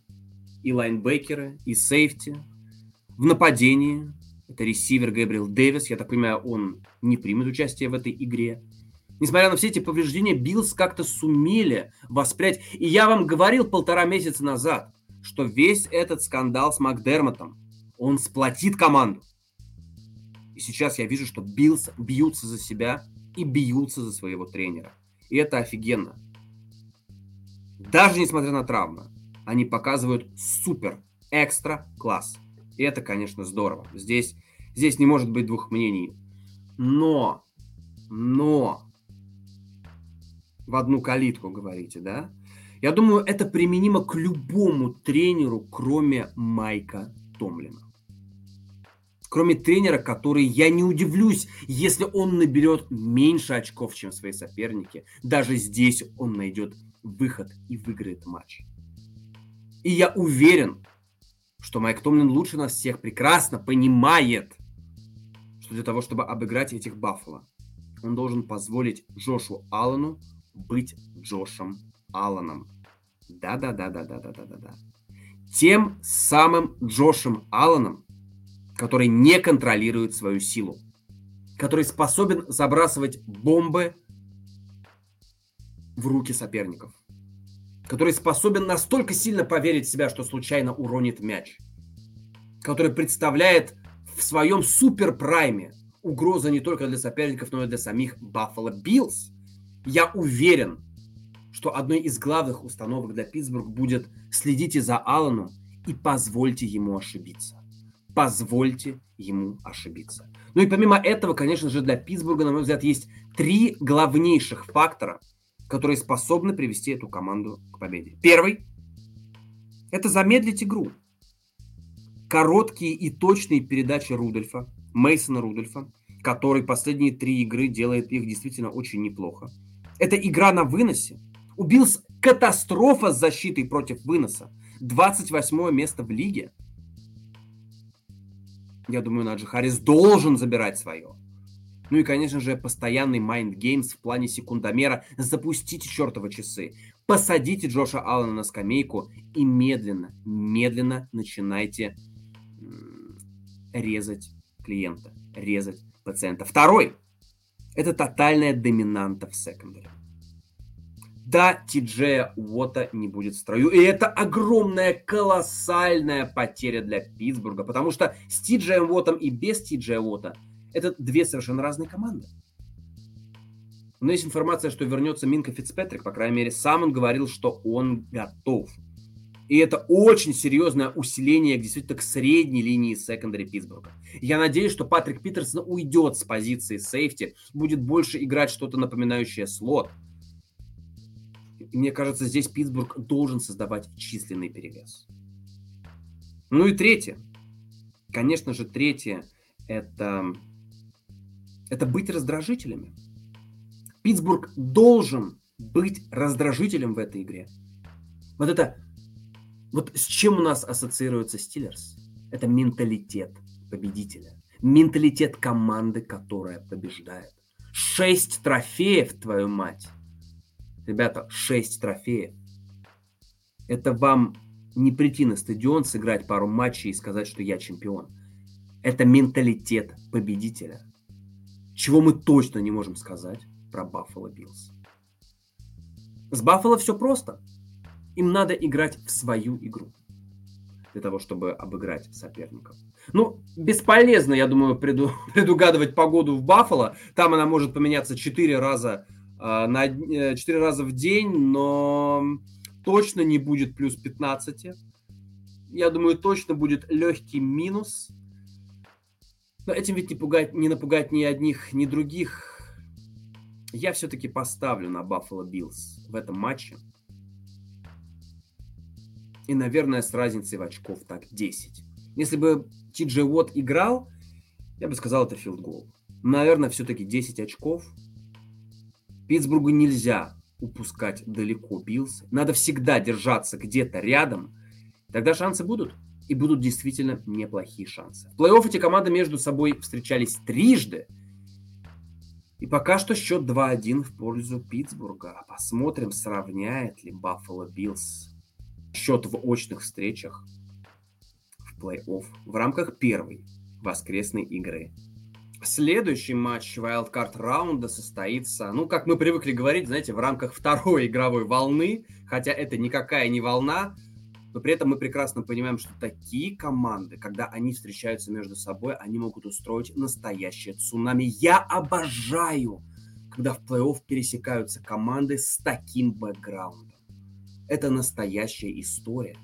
и лайнбекеры, и сейфти, в нападении, это ресивер Гэбриэл Дэвис, я так понимаю, он не примет участие в этой игре. Несмотря на все эти повреждения, Биллс как-то сумели воспрять. И я вам говорил полтора месяца назад, что весь этот скандал с Макдермотом, он сплотит команду. И сейчас я вижу, что Биллс бьются за себя и бьются за своего тренера. И это офигенно. Даже несмотря на травмы, они показывают супер, экстра класс. И это, конечно, здорово. Здесь, здесь не может быть двух мнений. Но, но, в одну калитку, говорите, да? Я думаю, это применимо к любому тренеру, кроме Майка Томлина. Кроме тренера, который, я не удивлюсь, если он наберет меньше очков, чем свои соперники. Даже здесь он найдет выход и выиграет матч. И я уверен, что Майк Томлин лучше нас всех прекрасно понимает, что для того, чтобы обыграть этих Баффало, он должен позволить Джошу Аллану быть Джошем Алланом. Да-да-да-да-да-да-да-да. Тем самым Джошем Алланом, который не контролирует свою силу, который способен забрасывать бомбы в руки соперников, который способен настолько сильно поверить в себя, что случайно уронит мяч, который представляет в своем супер-прайме угроза не только для соперников, но и для самих Buffalo Bills – я уверен, что одной из главных установок для Питтсбург будет следите за Алланом и позвольте ему ошибиться. Позвольте ему ошибиться. Ну и помимо этого, конечно же, для Питтсбурга, на мой взгляд, есть три главнейших фактора, которые способны привести эту команду к победе. Первый – это замедлить игру. Короткие и точные передачи Рудольфа, Мейсона Рудольфа, который последние три игры делает их действительно очень неплохо. Это игра на выносе. У Биллс катастрофа с защитой против выноса. 28 место в лиге. Я думаю, Наджи Харрис должен забирать свое. Ну и, конечно же, постоянный mind games в плане секундомера. Запустите чертовы часы. Посадите Джоша Аллена на скамейку и медленно, медленно начинайте резать клиента, резать пациента. Второй это тотальная доминанта в секондаре. Да, Тиджея Уота не будет в строю. И это огромная, колоссальная потеря для Питтсбурга. Потому что с Тиджеем Уотом и без Тиджея Уота это две совершенно разные команды. Но есть информация, что вернется Минка Фицпетрик. По крайней мере, сам он говорил, что он готов. И это очень серьезное усиление действительно к средней линии секондари Питтсбурга. Я надеюсь, что Патрик Питерсон уйдет с позиции сейфти, будет больше играть что-то напоминающее слот. И мне кажется, здесь Питтсбург должен создавать численный перевес. Ну и третье. Конечно же, третье – это, это быть раздражителями. Питтсбург должен быть раздражителем в этой игре. Вот это, вот с чем у нас ассоциируется Стиллерс? Это менталитет победителя. Менталитет команды, которая побеждает. Шесть трофеев, твою мать. Ребята, шесть трофеев. Это вам не прийти на стадион, сыграть пару матчей и сказать, что я чемпион. Это менталитет победителя. Чего мы точно не можем сказать про Баффало Биллс. С Баффало все просто. Им надо играть в свою игру для того, чтобы обыграть соперников. Ну, бесполезно, я думаю, преду, предугадывать погоду в Баффало. Там она может поменяться 4 раза, на, 4 э, раза в день, но точно не будет плюс 15. Я думаю, точно будет легкий минус. Но этим ведь не, пугать, не напугать ни одних, ни других. Я все-таки поставлю на Баффало Биллс в этом матче. И, наверное, с разницей в очков так 10. Если бы Ти Джей Уотт играл, я бы сказал, это филдгол. Наверное, все-таки 10 очков. Питтсбургу нельзя упускать далеко Биллс. Надо всегда держаться где-то рядом. Тогда шансы будут. И будут действительно неплохие шансы. В плей-офф эти команды между собой встречались трижды. И пока что счет 2-1 в пользу Питтсбурга. Посмотрим, сравняет ли Баффало Биллс счет в очных встречах в плей-офф в рамках первой воскресной игры. Следующий матч wildcard раунда состоится, ну, как мы привыкли говорить, знаете, в рамках второй игровой волны, хотя это никакая не волна, но при этом мы прекрасно понимаем, что такие команды, когда они встречаются между собой, они могут устроить настоящее цунами. Я обожаю, когда в плей-офф пересекаются команды с таким бэкграундом. Это настоящая история.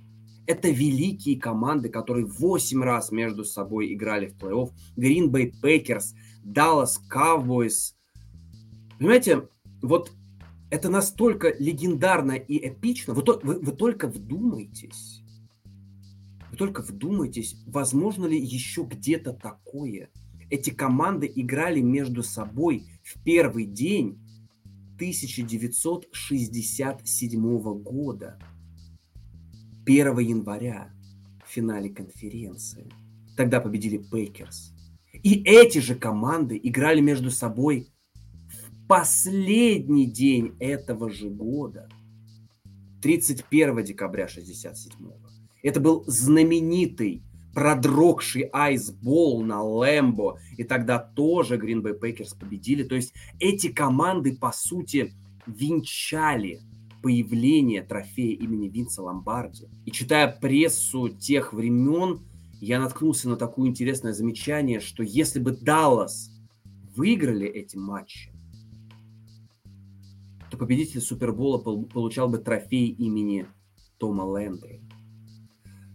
Это великие команды, которые 8 раз между собой играли в плей-офф. Green Bay Packers, Dallas Cowboys. Понимаете, вот это настолько легендарно и эпично. Вы, вы, вы только вдумайтесь. Вы только вдумайтесь, возможно ли еще где-то такое. Эти команды играли между собой в первый день 1967 года, 1 января, в финале конференции. Тогда победили Пейкерс. И эти же команды играли между собой в последний день этого же года, 31 декабря 67 Это был знаменитый продрогший айсбол на Лэмбо, и тогда тоже Green Bay Packers победили. То есть эти команды, по сути, венчали появление трофея имени Винса Ломбарди. И читая прессу тех времен, я наткнулся на такое интересное замечание, что если бы Даллас выиграли эти матчи, то победитель Супербола получал бы трофей имени Тома Лэндри.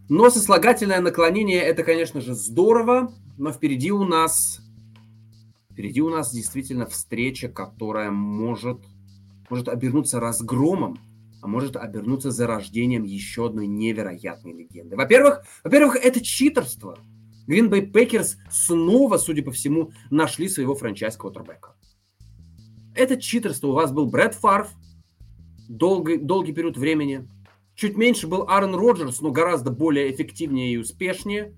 Но сослагательное наклонение это, конечно же, здорово, но впереди у нас впереди у нас действительно встреча, которая может, может обернуться разгромом, а может обернуться зарождением еще одной невероятной легенды. Во-первых, во-первых, это читерство. Green Bay Packers снова, судя по всему, нашли своего франчайз-квотербека. Это читерство. У вас был Брэд Фарф долгий, долгий период времени. Чуть меньше был Аарон Роджерс, но гораздо более эффективнее и успешнее.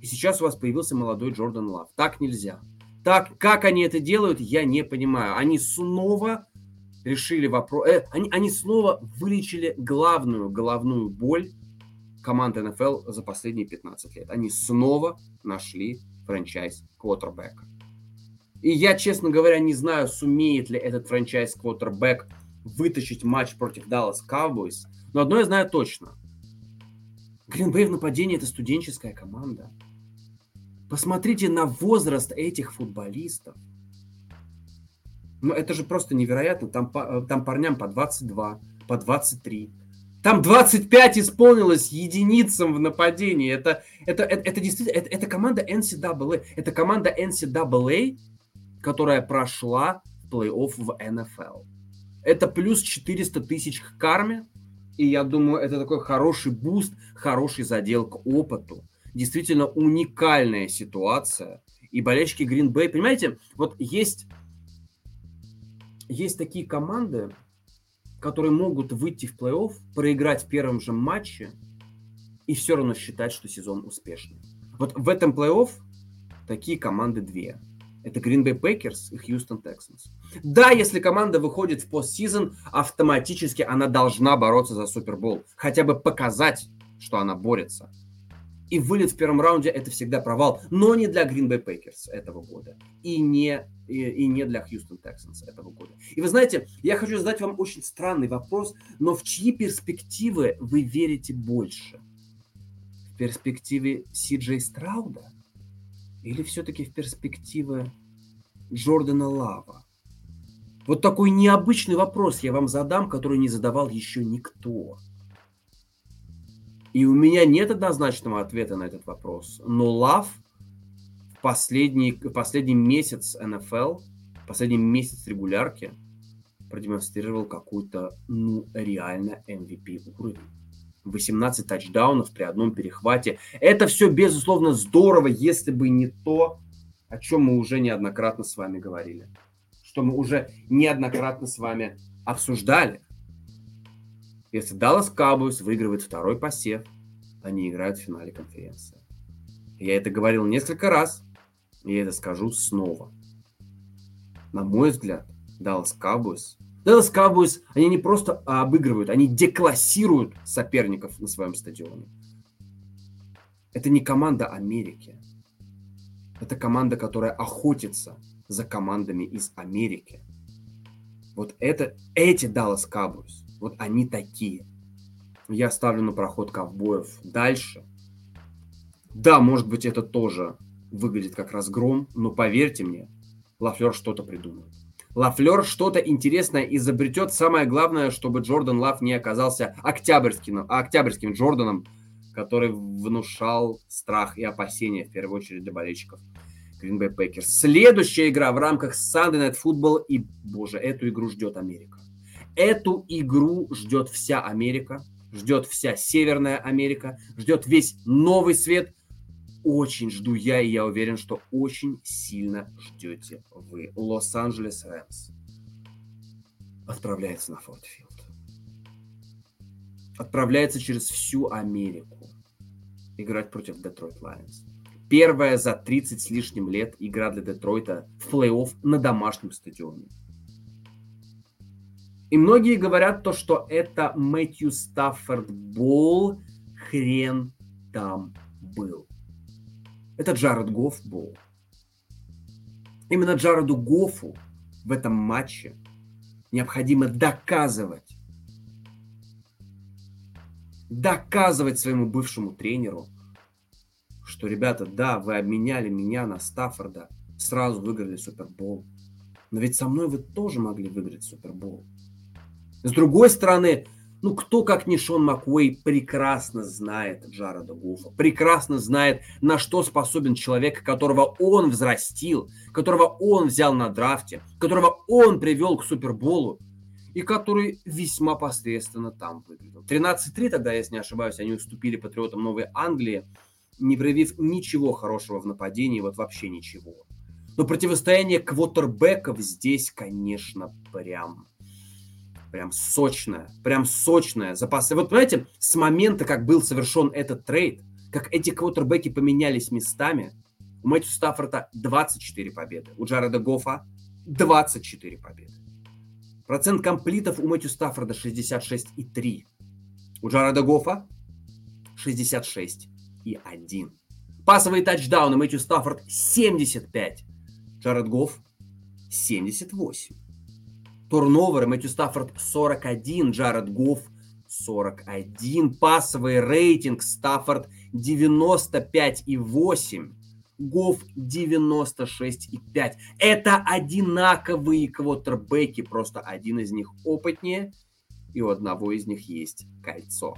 И сейчас у вас появился молодой Джордан Лав. Так нельзя. Так, как они это делают, я не понимаю. Они снова решили вопрос... Э, они, они снова вылечили главную головную боль команды НФЛ за последние 15 лет. Они снова нашли франчайз квотербека. И я, честно говоря, не знаю, сумеет ли этот франчайз квотербек вытащить матч против Dallas Cowboys – но одно я знаю точно. Гринбей в нападении – это студенческая команда. Посмотрите на возраст этих футболистов. Ну, это же просто невероятно. Там, там парням по 22, по 23. Там 25 исполнилось единицам в нападении. Это, это, это, это действительно, это, это команда NCAA. Это команда NCAA, которая прошла плей-офф в NFL. Это плюс 400 тысяч к карме. И я думаю, это такой хороший буст, хороший задел к опыту. Действительно уникальная ситуация. И болельщики Green Bay, понимаете, вот есть есть такие команды, которые могут выйти в плей-офф, проиграть в первом же матче и все равно считать, что сезон успешный. Вот в этом плей-офф такие команды две. Это Green Bay Packers и Houston Texans. Да, если команда выходит в постсезон, автоматически она должна бороться за Супербол. Хотя бы показать, что она борется. И вылет в первом раунде это всегда провал. Но не для Green Bay Packers этого года. И не, и, и не для Houston Texans этого года. И вы знаете, я хочу задать вам очень странный вопрос, но в чьи перспективы вы верите больше? В перспективе Си Страуда? Или все-таки в перспективе Джордана Лава? Вот такой необычный вопрос я вам задам, который не задавал еще никто. И у меня нет однозначного ответа на этот вопрос. Но Лав последний, последний месяц НФЛ, последний месяц регулярки продемонстрировал какой-то, ну, реально MVP уровень. 18 тачдаунов при одном перехвате. Это все, безусловно, здорово, если бы не то, о чем мы уже неоднократно с вами говорили. Что мы уже неоднократно с вами обсуждали. Если Dallas Cowboys выигрывает второй посев, они играют в финале конференции. Я это говорил несколько раз, и я это скажу снова. На мой взгляд, Dallas Cowboys Dallas Cowboys, они не просто обыгрывают, они деклассируют соперников на своем стадионе. Это не команда Америки. Это команда, которая охотится за командами из Америки. Вот это, эти Dallas Cowboys, вот они такие. Я ставлю на проход ковбоев дальше. Да, может быть, это тоже выглядит как разгром, но поверьте мне, Лафлер что-то придумает. Лафлер что-то интересное изобретет. Самое главное, чтобы Джордан Лав не оказался октябрьским, октябрьским Джорданом, который внушал страх и опасения, в первую очередь, для болельщиков Green Bay Packers. Следующая игра в рамках Sunday Night Football. И, боже, эту игру ждет Америка. Эту игру ждет вся Америка, ждет вся Северная Америка, ждет весь новый свет очень жду я, и я уверен, что очень сильно ждете вы. Лос-Анджелес Рэмс отправляется на Фортфилд. Отправляется через всю Америку играть против Детройт Лайонс. Первая за 30 с лишним лет игра для Детройта в плей-офф на домашнем стадионе. И многие говорят то, что это Мэтью Стаффорд Болл. Хрен там был. Это Джаред Гофф был. Именно Джареду Гоффу в этом матче необходимо доказывать, доказывать своему бывшему тренеру, что, ребята, да, вы обменяли меня на Стаффорда, сразу выиграли Супербол. Но ведь со мной вы тоже могли выиграть Супербол. С другой стороны, ну, кто, как не Шон Макуэй, прекрасно знает Джареда Гуфа, прекрасно знает, на что способен человек, которого он взрастил, которого он взял на драфте, которого он привел к Суперболу, и который весьма посредственно там выглядел. 13-3 тогда, если не ошибаюсь, они уступили патриотам Новой Англии, не проявив ничего хорошего в нападении, вот вообще ничего. Но противостояние квотербеков здесь, конечно, прям прям сочная, прям сочная. Запасы. Вот понимаете, с момента, как был совершен этот трейд, как эти квотербеки поменялись местами, у Мэтью Стаффорда 24 победы, у Джареда Гофа 24 победы. Процент комплитов у Мэтью Стаффорда 66,3. У Джареда Гофа 66,1. Пасовые тачдауны Мэтью Стаффорд 75. Джаред Гофф 78. Турноверы Мэтью Стаффорд 41, Джаред Гофф 41. Пасовый рейтинг Стаффорд 95,8. Гофф 96,5. Это одинаковые квотербеки, просто один из них опытнее, и у одного из них есть кольцо.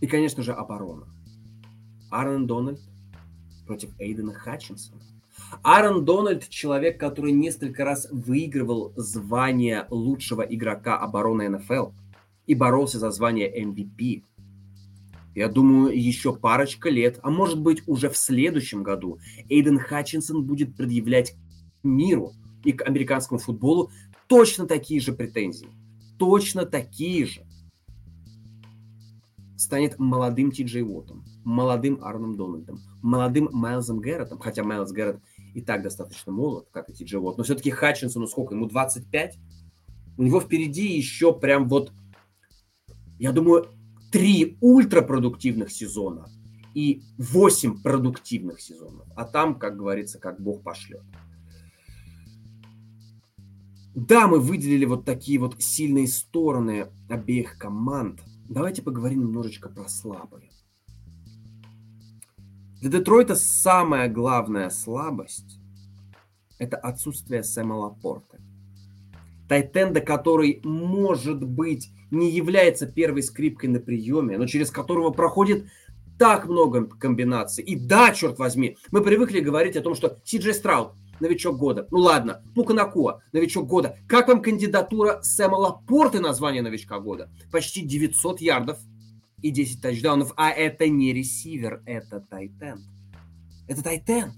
И, конечно же, оборона. Аарон Дональд против Эйдена Хатчинсона. Аарон Дональд – человек, который несколько раз выигрывал звание лучшего игрока обороны НФЛ и боролся за звание MVP. Я думаю, еще парочка лет, а может быть уже в следующем году, Эйден Хатчинсон будет предъявлять миру и к американскому футболу точно такие же претензии. Точно такие же. Станет молодым Ти Джей Уоттом, молодым Арном Дональдом, молодым Майлзом Гэрреттом, хотя Майлз Гэрретт и так достаточно молод, как и Ти но все-таки Хатчинсону сколько, ему 25? У него впереди еще прям вот, я думаю, три ультрапродуктивных сезона и восемь продуктивных сезонов. А там, как говорится, как Бог пошлет. Да, мы выделили вот такие вот сильные стороны обеих команд. Давайте поговорим немножечко про слабые. Для Детройта самая главная слабость – это отсутствие Сэма Лапорта. Тайтенда, который, может быть, не является первой скрипкой на приеме, но через которого проходит так много комбинаций. И да, черт возьми, мы привыкли говорить о том, что Си Джей Страут – новичок года. Ну ладно, Пука Накуа – новичок года. Как вам кандидатура Сэма Лапорты на звание новичка года? Почти 900 ярдов – и 10 тачдаунов, а это не ресивер, это тайтенд. Это тайтенд.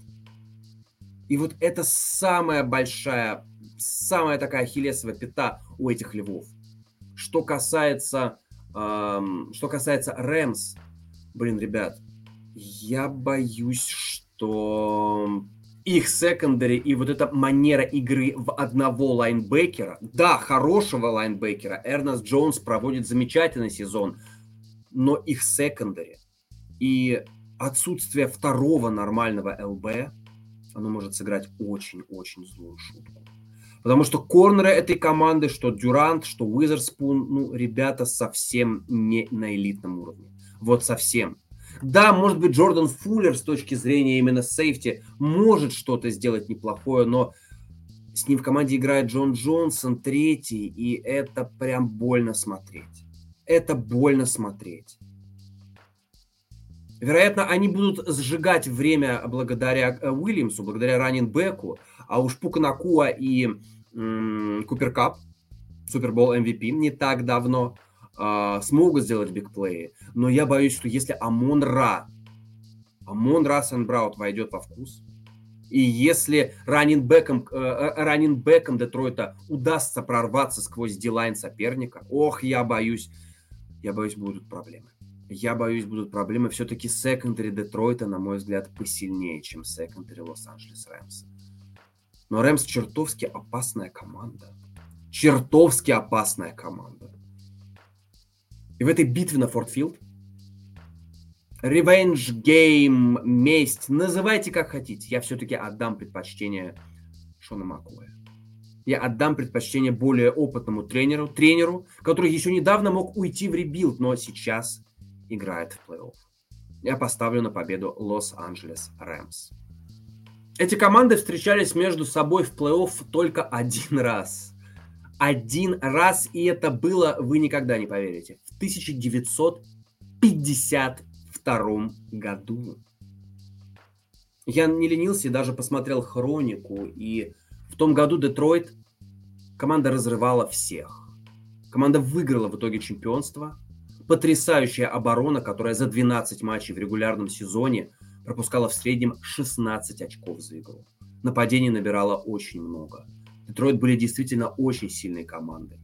И вот это самая большая, самая такая хилесовая пята у этих львов. Что касается, эм, что касается Рэмс, блин, ребят, я боюсь, что их секондари и вот эта манера игры в одного лайнбекера, да, хорошего лайнбекера, Эрнест Джонс проводит замечательный сезон, но их секондари и отсутствие второго нормального ЛБ, оно может сыграть очень-очень злую шутку. Потому что корнеры этой команды, что Дюрант, что Уизерспун, ну, ребята совсем не на элитном уровне. Вот совсем. Да, может быть, Джордан Фуллер с точки зрения именно сейфти может что-то сделать неплохое, но с ним в команде играет Джон Джонсон, третий, и это прям больно смотреть это больно смотреть. Вероятно, они будут сжигать время благодаря э, Уильямсу, благодаря раннинбеку, а уж Пуканакуа и м- Купер Кап, Супербол MVP не так давно, э, смогут сделать бигплеи. Но я боюсь, что если Амон Ра, Амон Ра Сенбраут войдет во вкус, и если раннинбеком, э, э, раннинбеком Детройта удастся прорваться сквозь дилайн соперника, ох, я боюсь, я боюсь, будут проблемы. Я боюсь, будут проблемы. Все-таки секондари Детройта, на мой взгляд, посильнее, чем секондари Лос-Анджелес Рэмс. Но Рэмс чертовски опасная команда. Чертовски опасная команда. И в этой битве на Фортфилд Revenge Game, месть, называйте как хотите. Я все-таки отдам предпочтение Шона Макуэ я отдам предпочтение более опытному тренеру, тренеру, который еще недавно мог уйти в ребилд, но сейчас играет в плей-офф. Я поставлю на победу Лос-Анджелес Рэмс. Эти команды встречались между собой в плей-офф только один раз. Один раз, и это было, вы никогда не поверите, в 1952 году. Я не ленился и даже посмотрел хронику, и в том году Детройт команда разрывала всех. Команда выиграла в итоге чемпионство. Потрясающая оборона, которая за 12 матчей в регулярном сезоне пропускала в среднем 16 очков за игру. Нападений набирала очень много. Детройт были действительно очень сильной командой.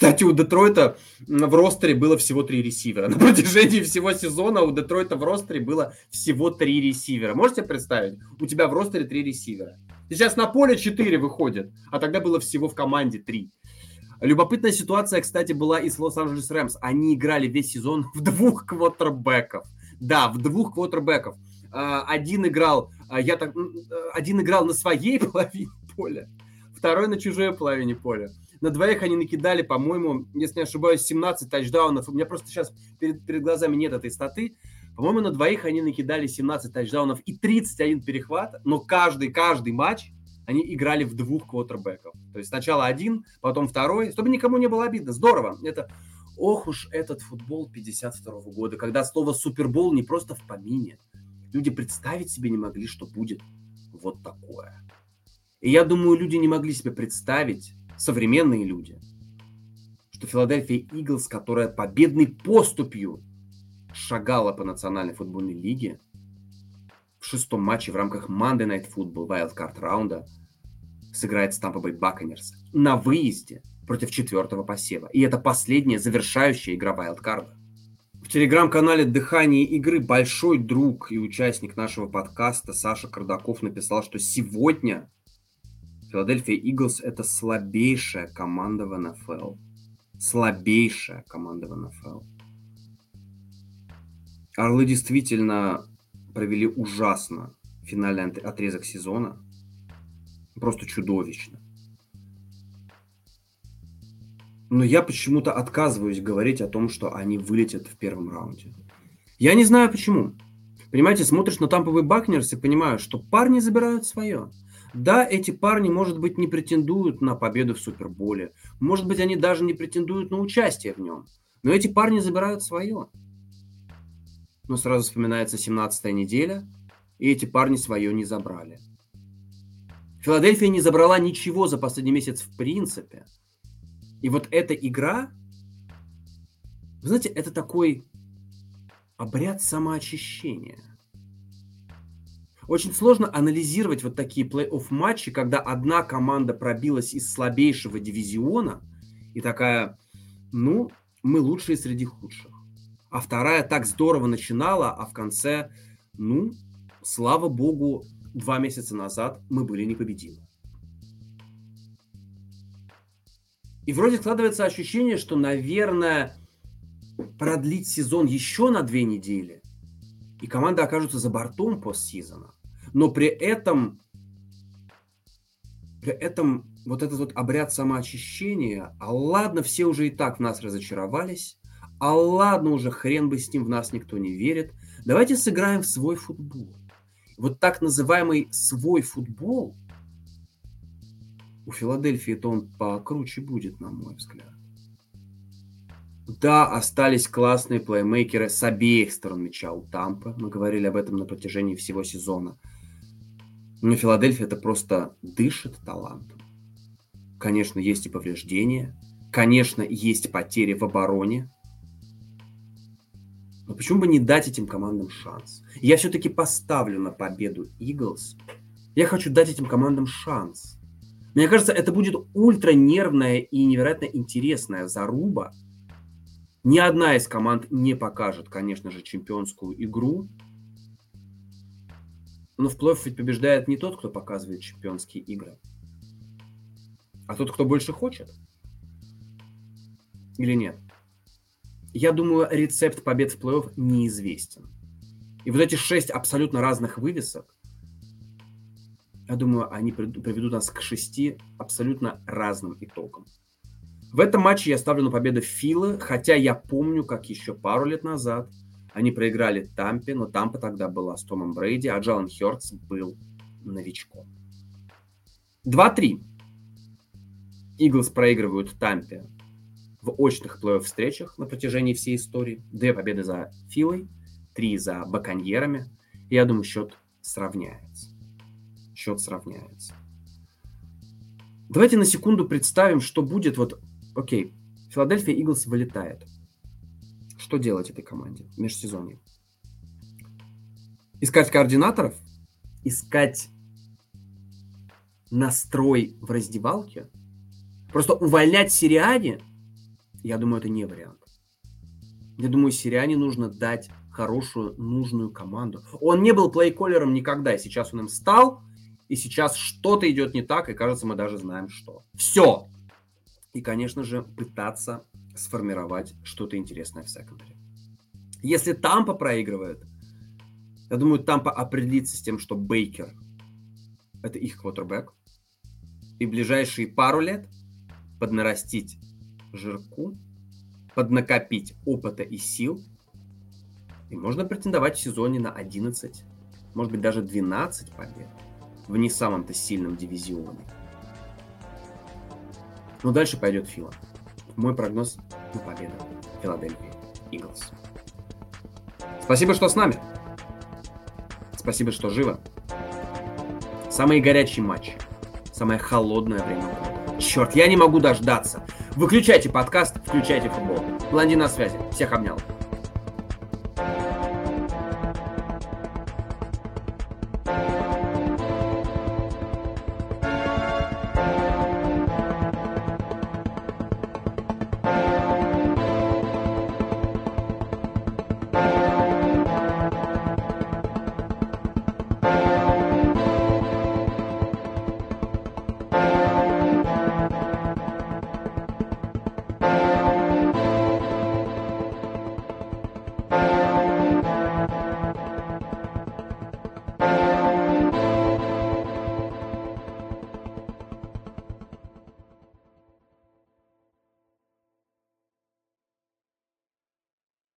Кстати, у Детройта в ростере было всего три ресивера. На протяжении всего сезона у Детройта в ростере было всего три ресивера. Можете представить? У тебя в ростере три ресивера. Сейчас на поле 4 выходят, а тогда было всего в команде 3. Любопытная ситуация, кстати, была и с Лос-Анджелес Рэмс. Они играли весь сезон в двух квотербеков. Да, в двух квотербеков. А, один играл, а, я так, один играл на своей половине поля, второй на чужой половине поля. На двоих они накидали, по-моему, если не ошибаюсь, 17 тачдаунов. У меня просто сейчас перед, перед глазами нет этой статы. По-моему, на двоих они накидали 17 тачдаунов и 31 перехват, но каждый, каждый матч они играли в двух квотербеков. То есть сначала один, потом второй, чтобы никому не было обидно. Здорово. Это, ох уж этот футбол 52 -го года, когда слово Супербол не просто в помине. Люди представить себе не могли, что будет вот такое. И я думаю, люди не могли себе представить, современные люди, что Филадельфия Иглс, которая победной поступью шагала по Национальной футбольной лиге в шестом матче в рамках Monday Night Football Wildcard раунда, сыграет с Тампа Бэй Баконерс на выезде против четвертого посева. И это последняя завершающая игра Вайлдкарда. В телеграм-канале «Дыхание игры» большой друг и участник нашего подкаста Саша Кардаков написал, что сегодня Филадельфия Иглс – это слабейшая команда в НФЛ. Слабейшая команда в НФЛ. Орлы действительно провели ужасно финальный отрезок сезона. Просто чудовищно. Но я почему-то отказываюсь говорить о том, что они вылетят в первом раунде. Я не знаю почему. Понимаете, смотришь на тамповый Бакнерс и понимаешь, что парни забирают свое. Да, эти парни, может быть, не претендуют на победу в Суперболе. Может быть, они даже не претендуют на участие в нем. Но эти парни забирают свое. Но сразу вспоминается 17-я неделя, и эти парни свое не забрали. Филадельфия не забрала ничего за последний месяц в принципе – и вот эта игра, вы знаете, это такой обряд самоочищения. Очень сложно анализировать вот такие плей-офф матчи, когда одна команда пробилась из слабейшего дивизиона и такая, ну, мы лучшие среди худших. А вторая так здорово начинала, а в конце, ну, слава богу, два месяца назад мы были непобедимы. И вроде складывается ощущение, что, наверное, продлить сезон еще на две недели, и команда окажется за бортом постсезона. Но при этом, при этом вот этот вот обряд самоочищения, а ладно, все уже и так в нас разочаровались, а ладно, уже хрен бы с ним, в нас никто не верит. Давайте сыграем в свой футбол. Вот так называемый свой футбол – у Филадельфии-то он покруче будет, на мой взгляд. Да, остались классные плеймейкеры с обеих сторон мяча у Тампа. Мы говорили об этом на протяжении всего сезона. Но Филадельфия это просто дышит талантом. Конечно, есть и повреждения. Конечно, есть потери в обороне. Но почему бы не дать этим командам шанс? Я все-таки поставлю на победу Иглс. Я хочу дать этим командам шанс. Мне кажется, это будет ультра нервная и невероятно интересная заруба. Ни одна из команд не покажет, конечно же, чемпионскую игру. Но в плей ведь побеждает не тот, кто показывает чемпионские игры, а тот, кто больше хочет. Или нет? Я думаю, рецепт побед в плей-офф неизвестен. И вот эти шесть абсолютно разных вывесок, я думаю, они приведут нас к шести абсолютно разным итогам. В этом матче я ставлю на победу Филы, хотя я помню, как еще пару лет назад они проиграли Тампе, но Тампа тогда была с Томом Брейди, а Джалан Хёртс был новичком. 2-3. Иглс проигрывают Тампе в очных плей-офф встречах на протяжении всей истории. Две победы за Филой, три за Баконьерами. Я думаю, счет сравняется счет сравняется. Давайте на секунду представим, что будет вот, окей, Филадельфия Иглс вылетает. Что делать этой команде в межсезонье? Искать координаторов? Искать настрой в раздевалке? Просто увольнять Сириане? Я думаю, это не вариант. Я думаю, Сириане нужно дать хорошую, нужную команду. Он не был плейколером никогда, и сейчас он им стал и сейчас что-то идет не так, и кажется, мы даже знаем, что. Все! И, конечно же, пытаться сформировать что-то интересное в секондаре. Если Тампа проигрывает, я думаю, Тампа определится с тем, что Бейкер – это их квотербек. И ближайшие пару лет поднарастить жирку, поднакопить опыта и сил. И можно претендовать в сезоне на 11, может быть, даже 12 побед в не самом-то сильном дивизионе. Но дальше пойдет Фила. Мой прогноз на победу Филадельфии Иглс. Спасибо, что с нами. Спасибо, что живо. Самые горячие матчи. Самое холодное время Черт, я не могу дождаться. Выключайте подкаст, включайте футбол. Блондин на связи. Всех обнял.